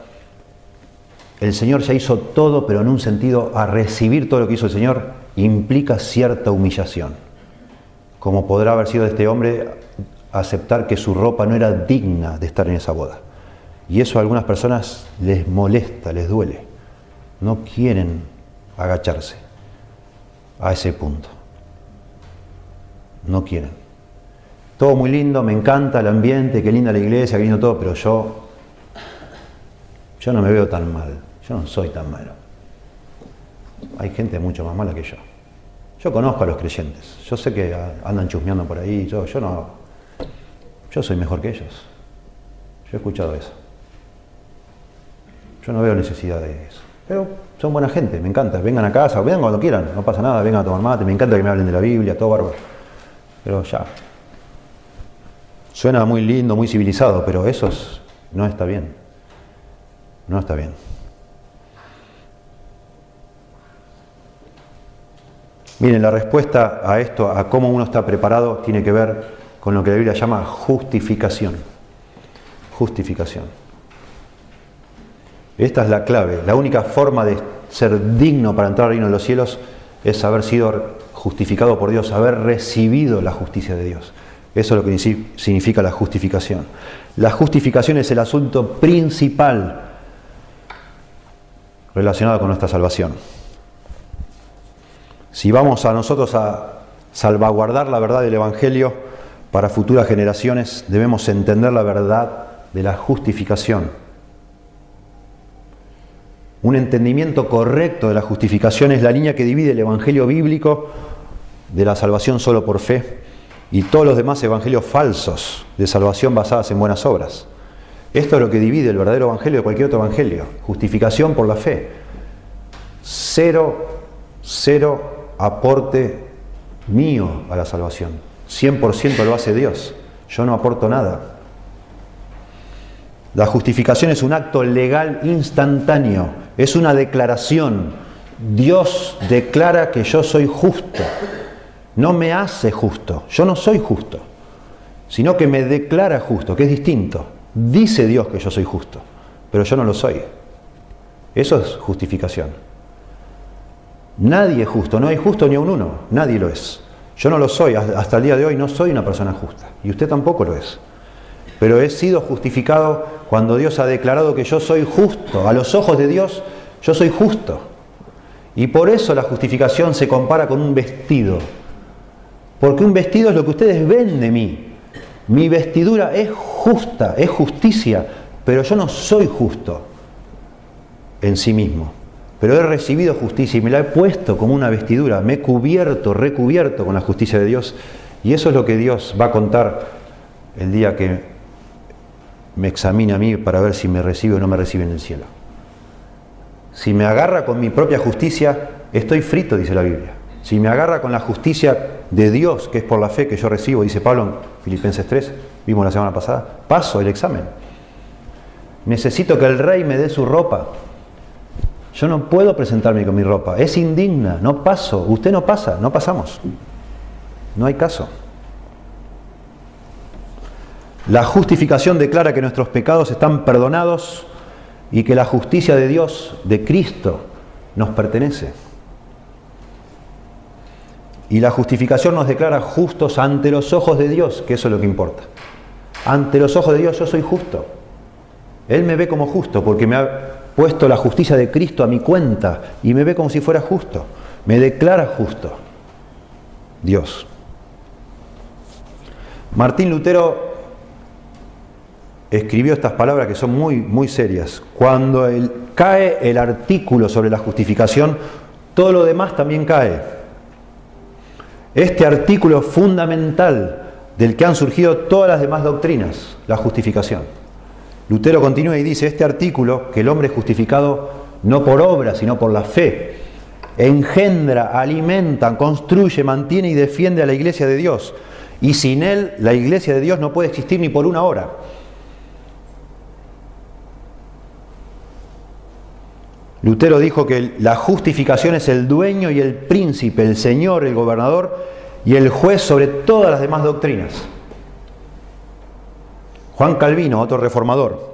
Speaker 1: el Señor ya hizo todo, pero en un sentido, a recibir todo lo que hizo el Señor implica cierta humillación. Como podrá haber sido de este hombre aceptar que su ropa no era digna de estar en esa boda. Y eso a algunas personas les molesta, les duele. No quieren agacharse a ese punto. No quieren. Todo muy lindo, me encanta el ambiente, qué linda la iglesia, qué lindo todo, pero yo, yo no me veo tan mal. Yo no soy tan malo. Hay gente mucho más mala que yo. Yo conozco a los creyentes. Yo sé que andan chusmeando por ahí. Yo, yo no. Yo soy mejor que ellos. Yo he escuchado eso. Yo no veo necesidad de eso. Pero son buena gente, me encanta. Vengan a casa, vengan cuando quieran, no pasa nada, vengan a tomar mate, me encanta que me hablen de la Biblia, todo bárbaro. Pero ya. Suena muy lindo, muy civilizado, pero eso no está bien. No está bien. Miren, la respuesta a esto, a cómo uno está preparado, tiene que ver con lo que la Biblia llama justificación. Justificación. Esta es la clave. La única forma de ser digno para entrar al reino de los cielos es haber sido justificado por Dios, haber recibido la justicia de Dios. Eso es lo que significa la justificación. La justificación es el asunto principal relacionado con nuestra salvación. Si vamos a nosotros a salvaguardar la verdad del Evangelio, para futuras generaciones debemos entender la verdad de la justificación. Un entendimiento correcto de la justificación es la línea que divide el Evangelio bíblico de la salvación solo por fe y todos los demás evangelios falsos de salvación basadas en buenas obras. Esto es lo que divide el verdadero evangelio de cualquier otro evangelio. Justificación por la fe. Cero, cero aporte mío a la salvación. 100% lo hace Dios. Yo no aporto nada. La justificación es un acto legal instantáneo, es una declaración. Dios declara que yo soy justo. No me hace justo, yo no soy justo, sino que me declara justo, que es distinto. Dice Dios que yo soy justo, pero yo no lo soy. Eso es justificación. Nadie es justo, no hay justo ni un uno, nadie lo es. Yo no lo soy, hasta el día de hoy no soy una persona justa, y usted tampoco lo es. Pero he sido justificado cuando Dios ha declarado que yo soy justo. A los ojos de Dios, yo soy justo. Y por eso la justificación se compara con un vestido. Porque un vestido es lo que ustedes ven de mí. Mi vestidura es justa, es justicia, pero yo no soy justo en sí mismo pero he recibido justicia y me la he puesto como una vestidura, me he cubierto, recubierto con la justicia de Dios. Y eso es lo que Dios va a contar el día que me examine a mí para ver si me recibe o no me recibe en el cielo. Si me agarra con mi propia justicia, estoy frito, dice la Biblia. Si me agarra con la justicia de Dios, que es por la fe que yo recibo, dice Pablo en Filipenses 3, vimos la semana pasada, paso el examen. Necesito que el rey me dé su ropa, yo no puedo presentarme con mi ropa, es indigna, no paso, usted no pasa, no pasamos. No hay caso. La justificación declara que nuestros pecados están perdonados y que la justicia de Dios, de Cristo, nos pertenece. Y la justificación nos declara justos ante los ojos de Dios, que eso es lo que importa. Ante los ojos de Dios yo soy justo. Él me ve como justo porque me ha puesto la justicia de Cristo a mi cuenta y me ve como si fuera justo. Me declara justo. Dios. Martín Lutero escribió estas palabras que son muy, muy serias. Cuando cae el artículo sobre la justificación, todo lo demás también cae. Este artículo fundamental del que han surgido todas las demás doctrinas, la justificación. Lutero continúa y dice, este artículo, que el hombre es justificado no por obra, sino por la fe, engendra, alimenta, construye, mantiene y defiende a la iglesia de Dios. Y sin él, la iglesia de Dios no puede existir ni por una hora. Lutero dijo que la justificación es el dueño y el príncipe, el señor, el gobernador y el juez sobre todas las demás doctrinas. Juan Calvino, otro reformador,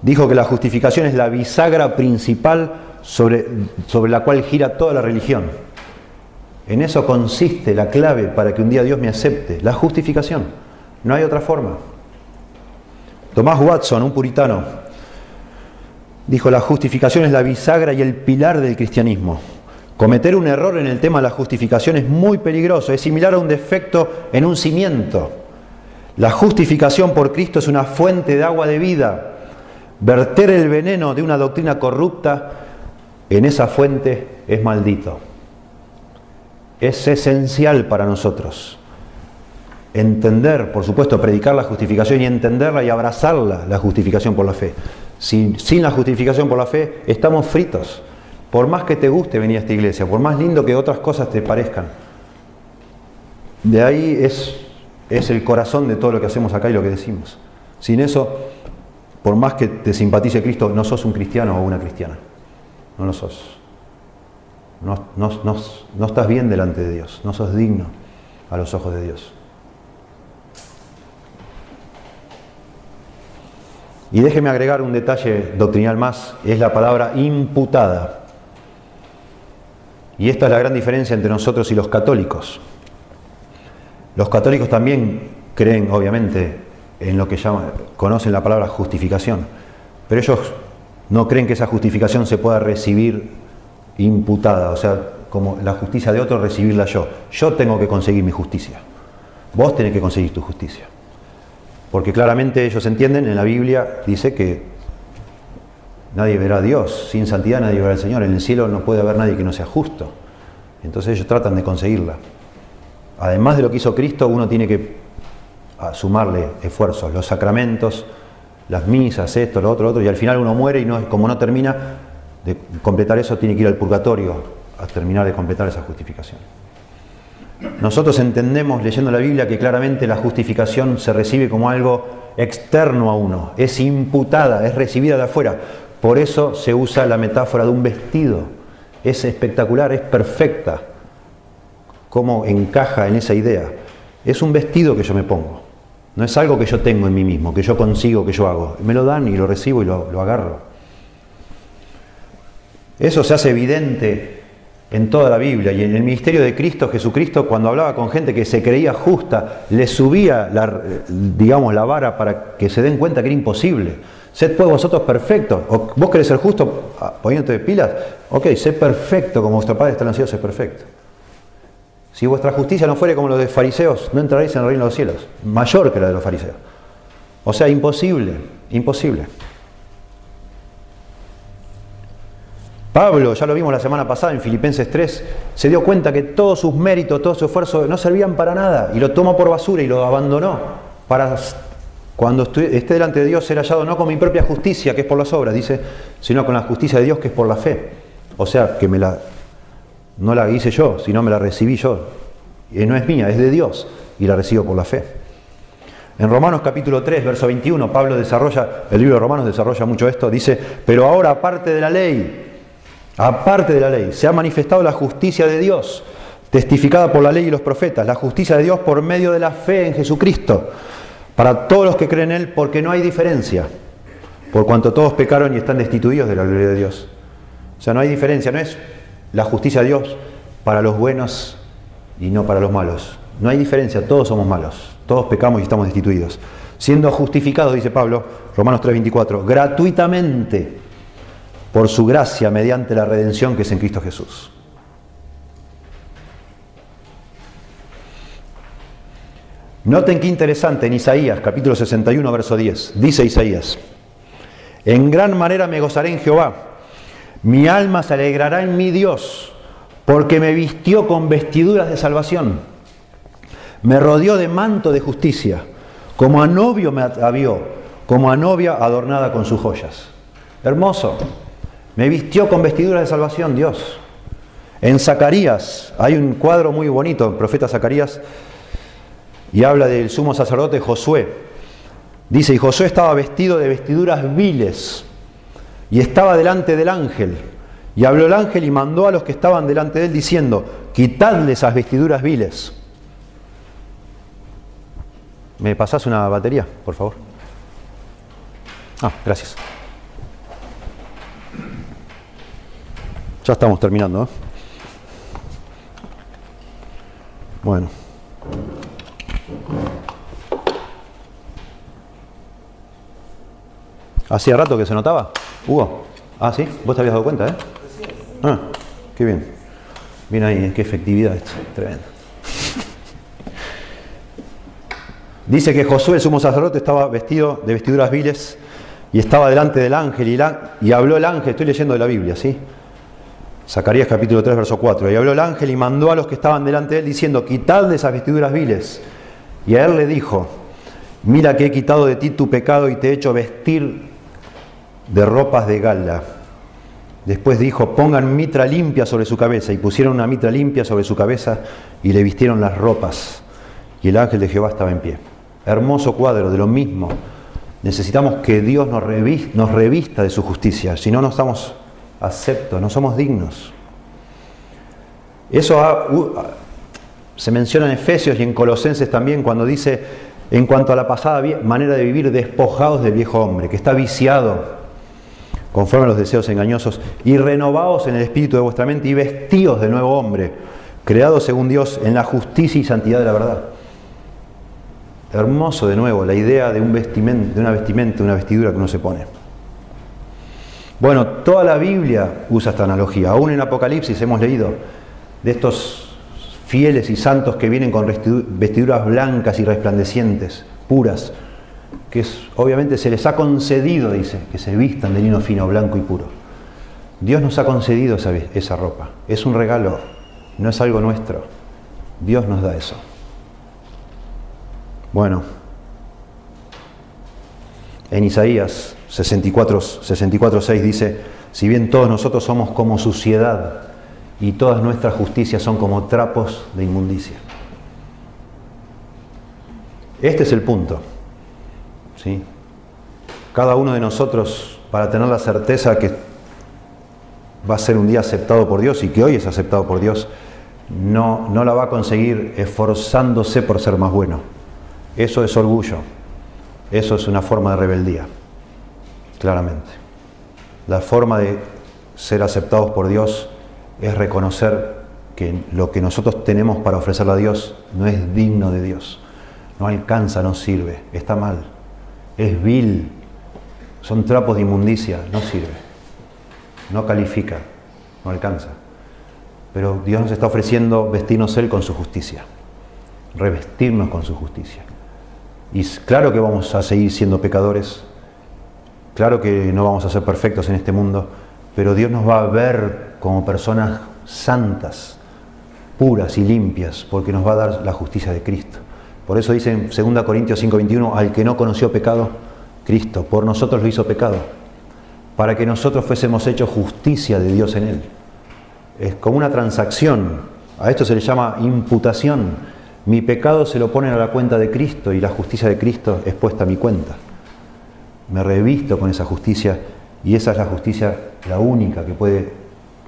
Speaker 1: dijo que la justificación es la bisagra principal sobre, sobre, la cual gira toda la religión. En eso consiste la clave para que un día Dios me acepte, la justificación. No hay otra forma. Tomás Watson, un puritano, dijo, la justificación es la bisagra y el pilar del cristianismo. Cometer un error en el tema de la justificación es muy peligroso, es similar a un defecto en un cimiento. La justificación por Cristo es una fuente de agua de vida. Verter el veneno de una doctrina corrupta en esa fuente es maldito. Es esencial para nosotros entender, por supuesto, predicar la justificación y entenderla y abrazarla, la justificación por la fe. Sin, sin, la justificación por la fe, estamos fritos. Por más que te guste venir a esta iglesia, por más lindo que otras cosas te parezcan. De ahí es es el corazón de todo lo que hacemos acá y lo que decimos. Sin eso, por más que te simpatice Cristo, no sos un cristiano o una cristiana. No lo sos. No, no, estás bien delante de Dios, no sos digno a los ojos de Dios. Y déjeme agregar un detalle doctrinal más, es la palabra imputada. Y esta es la gran diferencia entre nosotros y los católicos. Los católicos también creen, obviamente, en lo que llaman, conocen la palabra justificación, pero ellos no creen que esa justificación se pueda recibir imputada, o sea, como la justicia de otro, recibirla yo. Yo tengo que conseguir mi justicia. Vos tenés que conseguir tu justicia. Porque claramente ellos entienden, en la Biblia dice que nadie verá a Dios, sin santidad nadie verá al Señor, en el cielo no puede haber nadie que no sea justo. Entonces ellos tratan de conseguirla. Además de lo que hizo Cristo, uno tiene que sumarle esfuerzos, los sacramentos, las misas, esto, lo otro, lo otro, y al final uno muere y como no termina de completar eso, tiene que ir al purgatorio a terminar de completar esa justificación. Nosotros entendemos leyendo la Biblia que claramente la justificación se recibe como algo externo a uno, es imputada, es recibida de afuera. Por eso se usa la metáfora de un vestido. Es espectacular, es perfecta. Cómo encaja en esa idea. Es un vestido que yo me pongo. No es algo que yo tengo en mí mismo, que yo consigo, que yo hago. Me lo dan y lo recibo y lo, lo agarro. Eso se hace evidente en toda la Biblia y en el ministerio de Cristo, Jesucristo, cuando hablaba con gente que se creía justa, le subía la, digamos, la vara para que se den cuenta que era imposible. Sed pues vosotros perfectos. ¿Vos querés ser justo ah, poniéndote de pilas? Ok, sé perfecto como vuestro Padre está en los cielos, sé perfecto. Si vuestra justicia no fuere como los de fariseos, no entraréis en el reino de los cielos. Mayor que la de los fariseos. O sea, imposible, imposible. Pablo, ya lo vimos la semana pasada en Filipenses 3, se dio cuenta que todos sus méritos, todo su esfuerzo no servían para nada y lo tomó por basura y lo abandonó para cuando esté delante de Dios ser hallado no con mi propia justicia, que es por las obras, dice, sino con la justicia de Dios, que es por la fe. O sea, que me la, no la hice yo, sino me la recibí yo. Y no es mía, es de Dios y la recibo por la fe. En Romanos capítulo 3, verso 21, Pablo desarrolla, el libro de Romanos desarrolla mucho esto, dice, pero ahora aparte de la ley, aparte de la ley, se ha manifestado la justicia de Dios, testificada por la ley y los profetas, la justicia de Dios por medio de la fe en Jesucristo, para todos los que creen en Él, porque no hay diferencia, por cuanto todos pecaron y están destituidos de la gloria de Dios. O sea, no hay diferencia, no es la justicia de Dios para los buenos y no para los malos. No hay diferencia, todos somos malos, todos pecamos y estamos destituidos. Siendo justificados, dice Pablo, Romanos 3:24, gratuitamente por su gracia mediante la redención que es en Cristo Jesús. Noten qué interesante en Isaías, capítulo 61, verso 10. Dice Isaías, en gran manera me gozaré en Jehová, mi alma se alegrará en mi Dios, porque me vistió con vestiduras de salvación, me rodeó de manto de justicia, como a novio me atavió, como a novia adornada con sus joyas. Hermoso. Me vistió con vestiduras de salvación Dios. En Zacarías hay un cuadro muy bonito, el profeta Zacarías, y habla del sumo sacerdote Josué. Dice, y Josué estaba vestido de vestiduras viles, y estaba delante del ángel. Y habló el ángel y mandó a los que estaban delante de él diciendo, quitadle esas vestiduras viles. ¿Me pasás una batería, por favor? Ah, gracias. Ya estamos terminando. ¿eh? Bueno. ¿Hacía rato que se notaba? Hugo. Ah, sí, vos te habías dado cuenta, ¿eh? Ah, qué bien. Bien ahí, qué efectividad esto, tremendo. Dice que Josué, el sumo sacerdote, estaba vestido de vestiduras viles y estaba delante del ángel y, y habló el ángel, estoy leyendo la Biblia, ¿sí? Zacarías capítulo 3, verso 4. Y habló el ángel y mandó a los que estaban delante de él diciendo, quitadle esas vestiduras viles. Y a él le dijo, mira que he quitado de ti tu pecado y te he hecho vestir de ropas de gala. Después dijo, pongan mitra limpia sobre su cabeza. Y pusieron una mitra limpia sobre su cabeza y le vistieron las ropas. Y el ángel de Jehová estaba en pie. Hermoso cuadro de lo mismo. Necesitamos que Dios nos revista de su justicia. Si no, no estamos acepto, no somos dignos. Eso se menciona en Efesios y en Colosenses también cuando dice, en cuanto a la pasada manera de vivir, despojados del viejo hombre, que está viciado conforme a los deseos engañosos, y renovados en el espíritu de vuestra mente y vestidos de nuevo hombre, creados según Dios en la justicia y santidad de la verdad. Hermoso de nuevo la idea de, un vestimento, de una vestimenta, una vestidura que uno se pone. Bueno, toda la Biblia usa esta analogía. Aún en Apocalipsis hemos leído de estos fieles y santos que vienen con vestiduras blancas y resplandecientes, puras, que obviamente se les ha concedido, dice, que se vistan de lino fino, blanco y puro. Dios nos ha concedido esa, esa ropa, es un regalo, no es algo nuestro. Dios nos da eso. Bueno, en Isaías 64, 64 6 dice, si bien todos nosotros somos como suciedad y todas nuestras justicias son como trapos de inmundicia. Este es el punto. ¿sí? Cada uno de nosotros, para tener la certeza que va a ser un día aceptado por Dios y que hoy es aceptado por Dios, no, no la va a conseguir esforzándose por ser más bueno. Eso es orgullo. Eso es una forma de rebeldía, claramente. La forma de ser aceptados por Dios es reconocer que lo que nosotros tenemos para ofrecerle a Dios no es digno de Dios. No alcanza, no sirve, está mal. Es vil, son trapos de inmundicia, no sirve. No califica, no alcanza. Pero Dios nos está ofreciendo vestirnos Él con su justicia, revestirnos con su justicia. Y claro que vamos a seguir siendo pecadores, claro que no vamos a ser perfectos en este mundo, pero Dios nos va a ver como personas santas, puras y limpias, porque nos va a dar la justicia de Cristo. Por eso dice en 2 Corintios 5:21, al que no conoció pecado, Cristo, por nosotros lo hizo pecado, para que nosotros fuésemos hechos justicia de Dios en él es como una transacción. A esto se le llama imputación. Mi pecado se lo ponen a la cuenta de Cristo y la justicia de Cristo es puesta a mi cuenta. Me revisto con esa justicia y esa es la justicia, la única que puede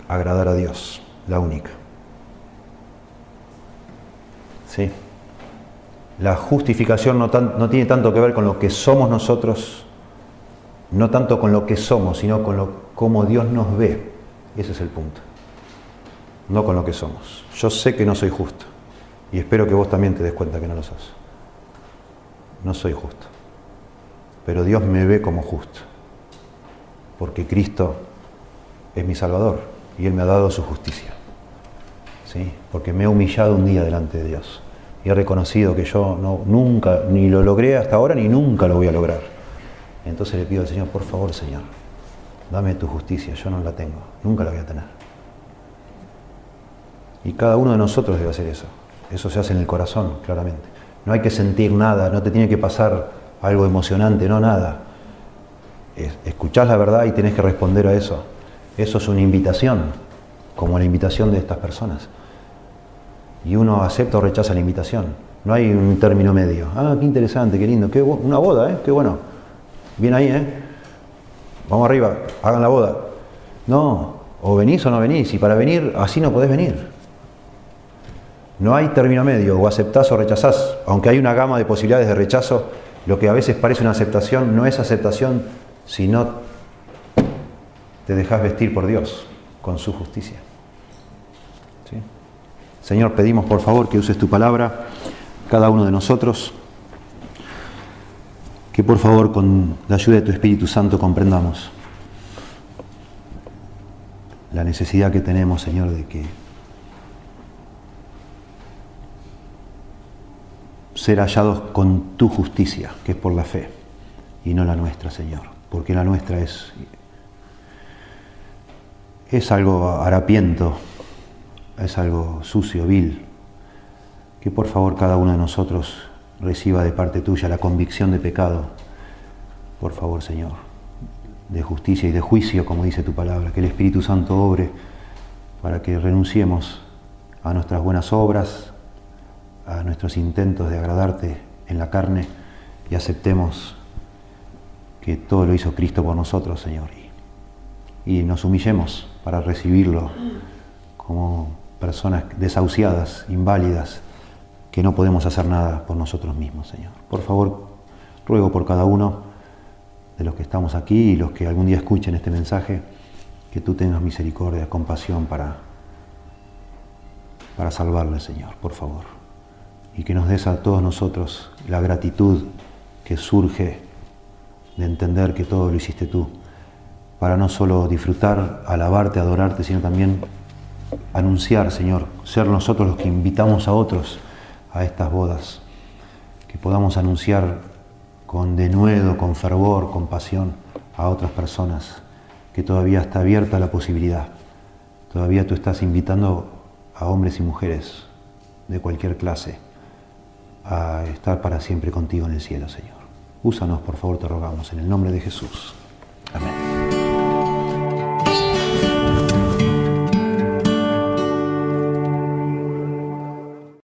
Speaker 1: agradar a Dios, la única. ¿Sí? La justificación no, tiene tanto que ver con lo que somos nosotros, no tanto con lo que somos, sino con lo, cómo Dios nos ve. Ese es el punto no con lo que somos. Yo sé que no soy justo y espero que vos también te des cuenta que no lo sos. No soy justo, pero Dios me ve como justo, porque Cristo es mi Salvador y Él me ha dado su justicia. ¿Sí? Porque me he humillado un día delante de Dios y he reconocido que yo no, nunca, ni lo logré hasta ahora, ni nunca lo voy a lograr. Entonces le pido al Señor, por favor, Señor, dame tu justicia, yo no la tengo, nunca la voy a tener. Y cada uno de nosotros debe hacer eso. Eso se hace en el corazón, claramente. No hay que sentir nada, no te tiene que pasar algo emocionante, no nada. Escuchás la verdad y tienes que responder a eso. Eso es una invitación, como la invitación de estas personas. Y uno acepta o rechaza la invitación. No hay un término medio. Ah, qué interesante, qué lindo, qué una boda, ¿eh? Qué bueno. Bien ahí, ¿eh? Vamos arriba, hagan la boda. No, o venís o no venís. Y para venir, así no podés venir. No hay término medio, o aceptás o rechazás, aunque hay una gama de posibilidades de rechazo, lo que a veces parece una aceptación no es aceptación si no te dejas vestir por Dios con su justicia. Señor, pedimos por favor que uses tu palabra, cada uno de nosotros, que por favor con la ayuda de tu Espíritu Santo comprendamos la necesidad que tenemos, Señor, de que ser hallados con tu justicia, que es por la fe, y no la nuestra, Señor, porque la nuestra es, es algo harapiento, es algo sucio, vil, que por favor cada uno de nosotros reciba de parte tuya la convicción de pecado, por favor, Señor, de justicia y de juicio, como dice tu palabra, que el Espíritu Santo obre para que renunciemos a nuestras buenas obras, a nuestros intentos de agradarte en la carne y aceptemos que todo lo hizo Cristo por nosotros, Señor. Y, nos humillemos para recibirlo como personas desahuciadas, inválidas, que no podemos hacer nada por nosotros mismos, Señor. Por favor, ruego por cada uno de los que estamos aquí y los que algún día escuchen este mensaje, que tú tengas misericordia, compasión para, para salvarle, Señor, por favor y que nos des a todos nosotros la gratitud que surge de entender que todo lo hiciste tú, para no solo disfrutar, alabarte, adorarte, sino también anunciar, Señor, ser nosotros los que invitamos a otros a estas bodas, que podamos anunciar con denuedo, con fervor, con pasión a otras personas, que todavía está abierta la posibilidad. Todavía tú estás invitando a hombres y mujeres de cualquier clase a estar para siempre contigo en el cielo, Señor. Úsanos, por favor, te rogamos, en el nombre de Jesús. Amén.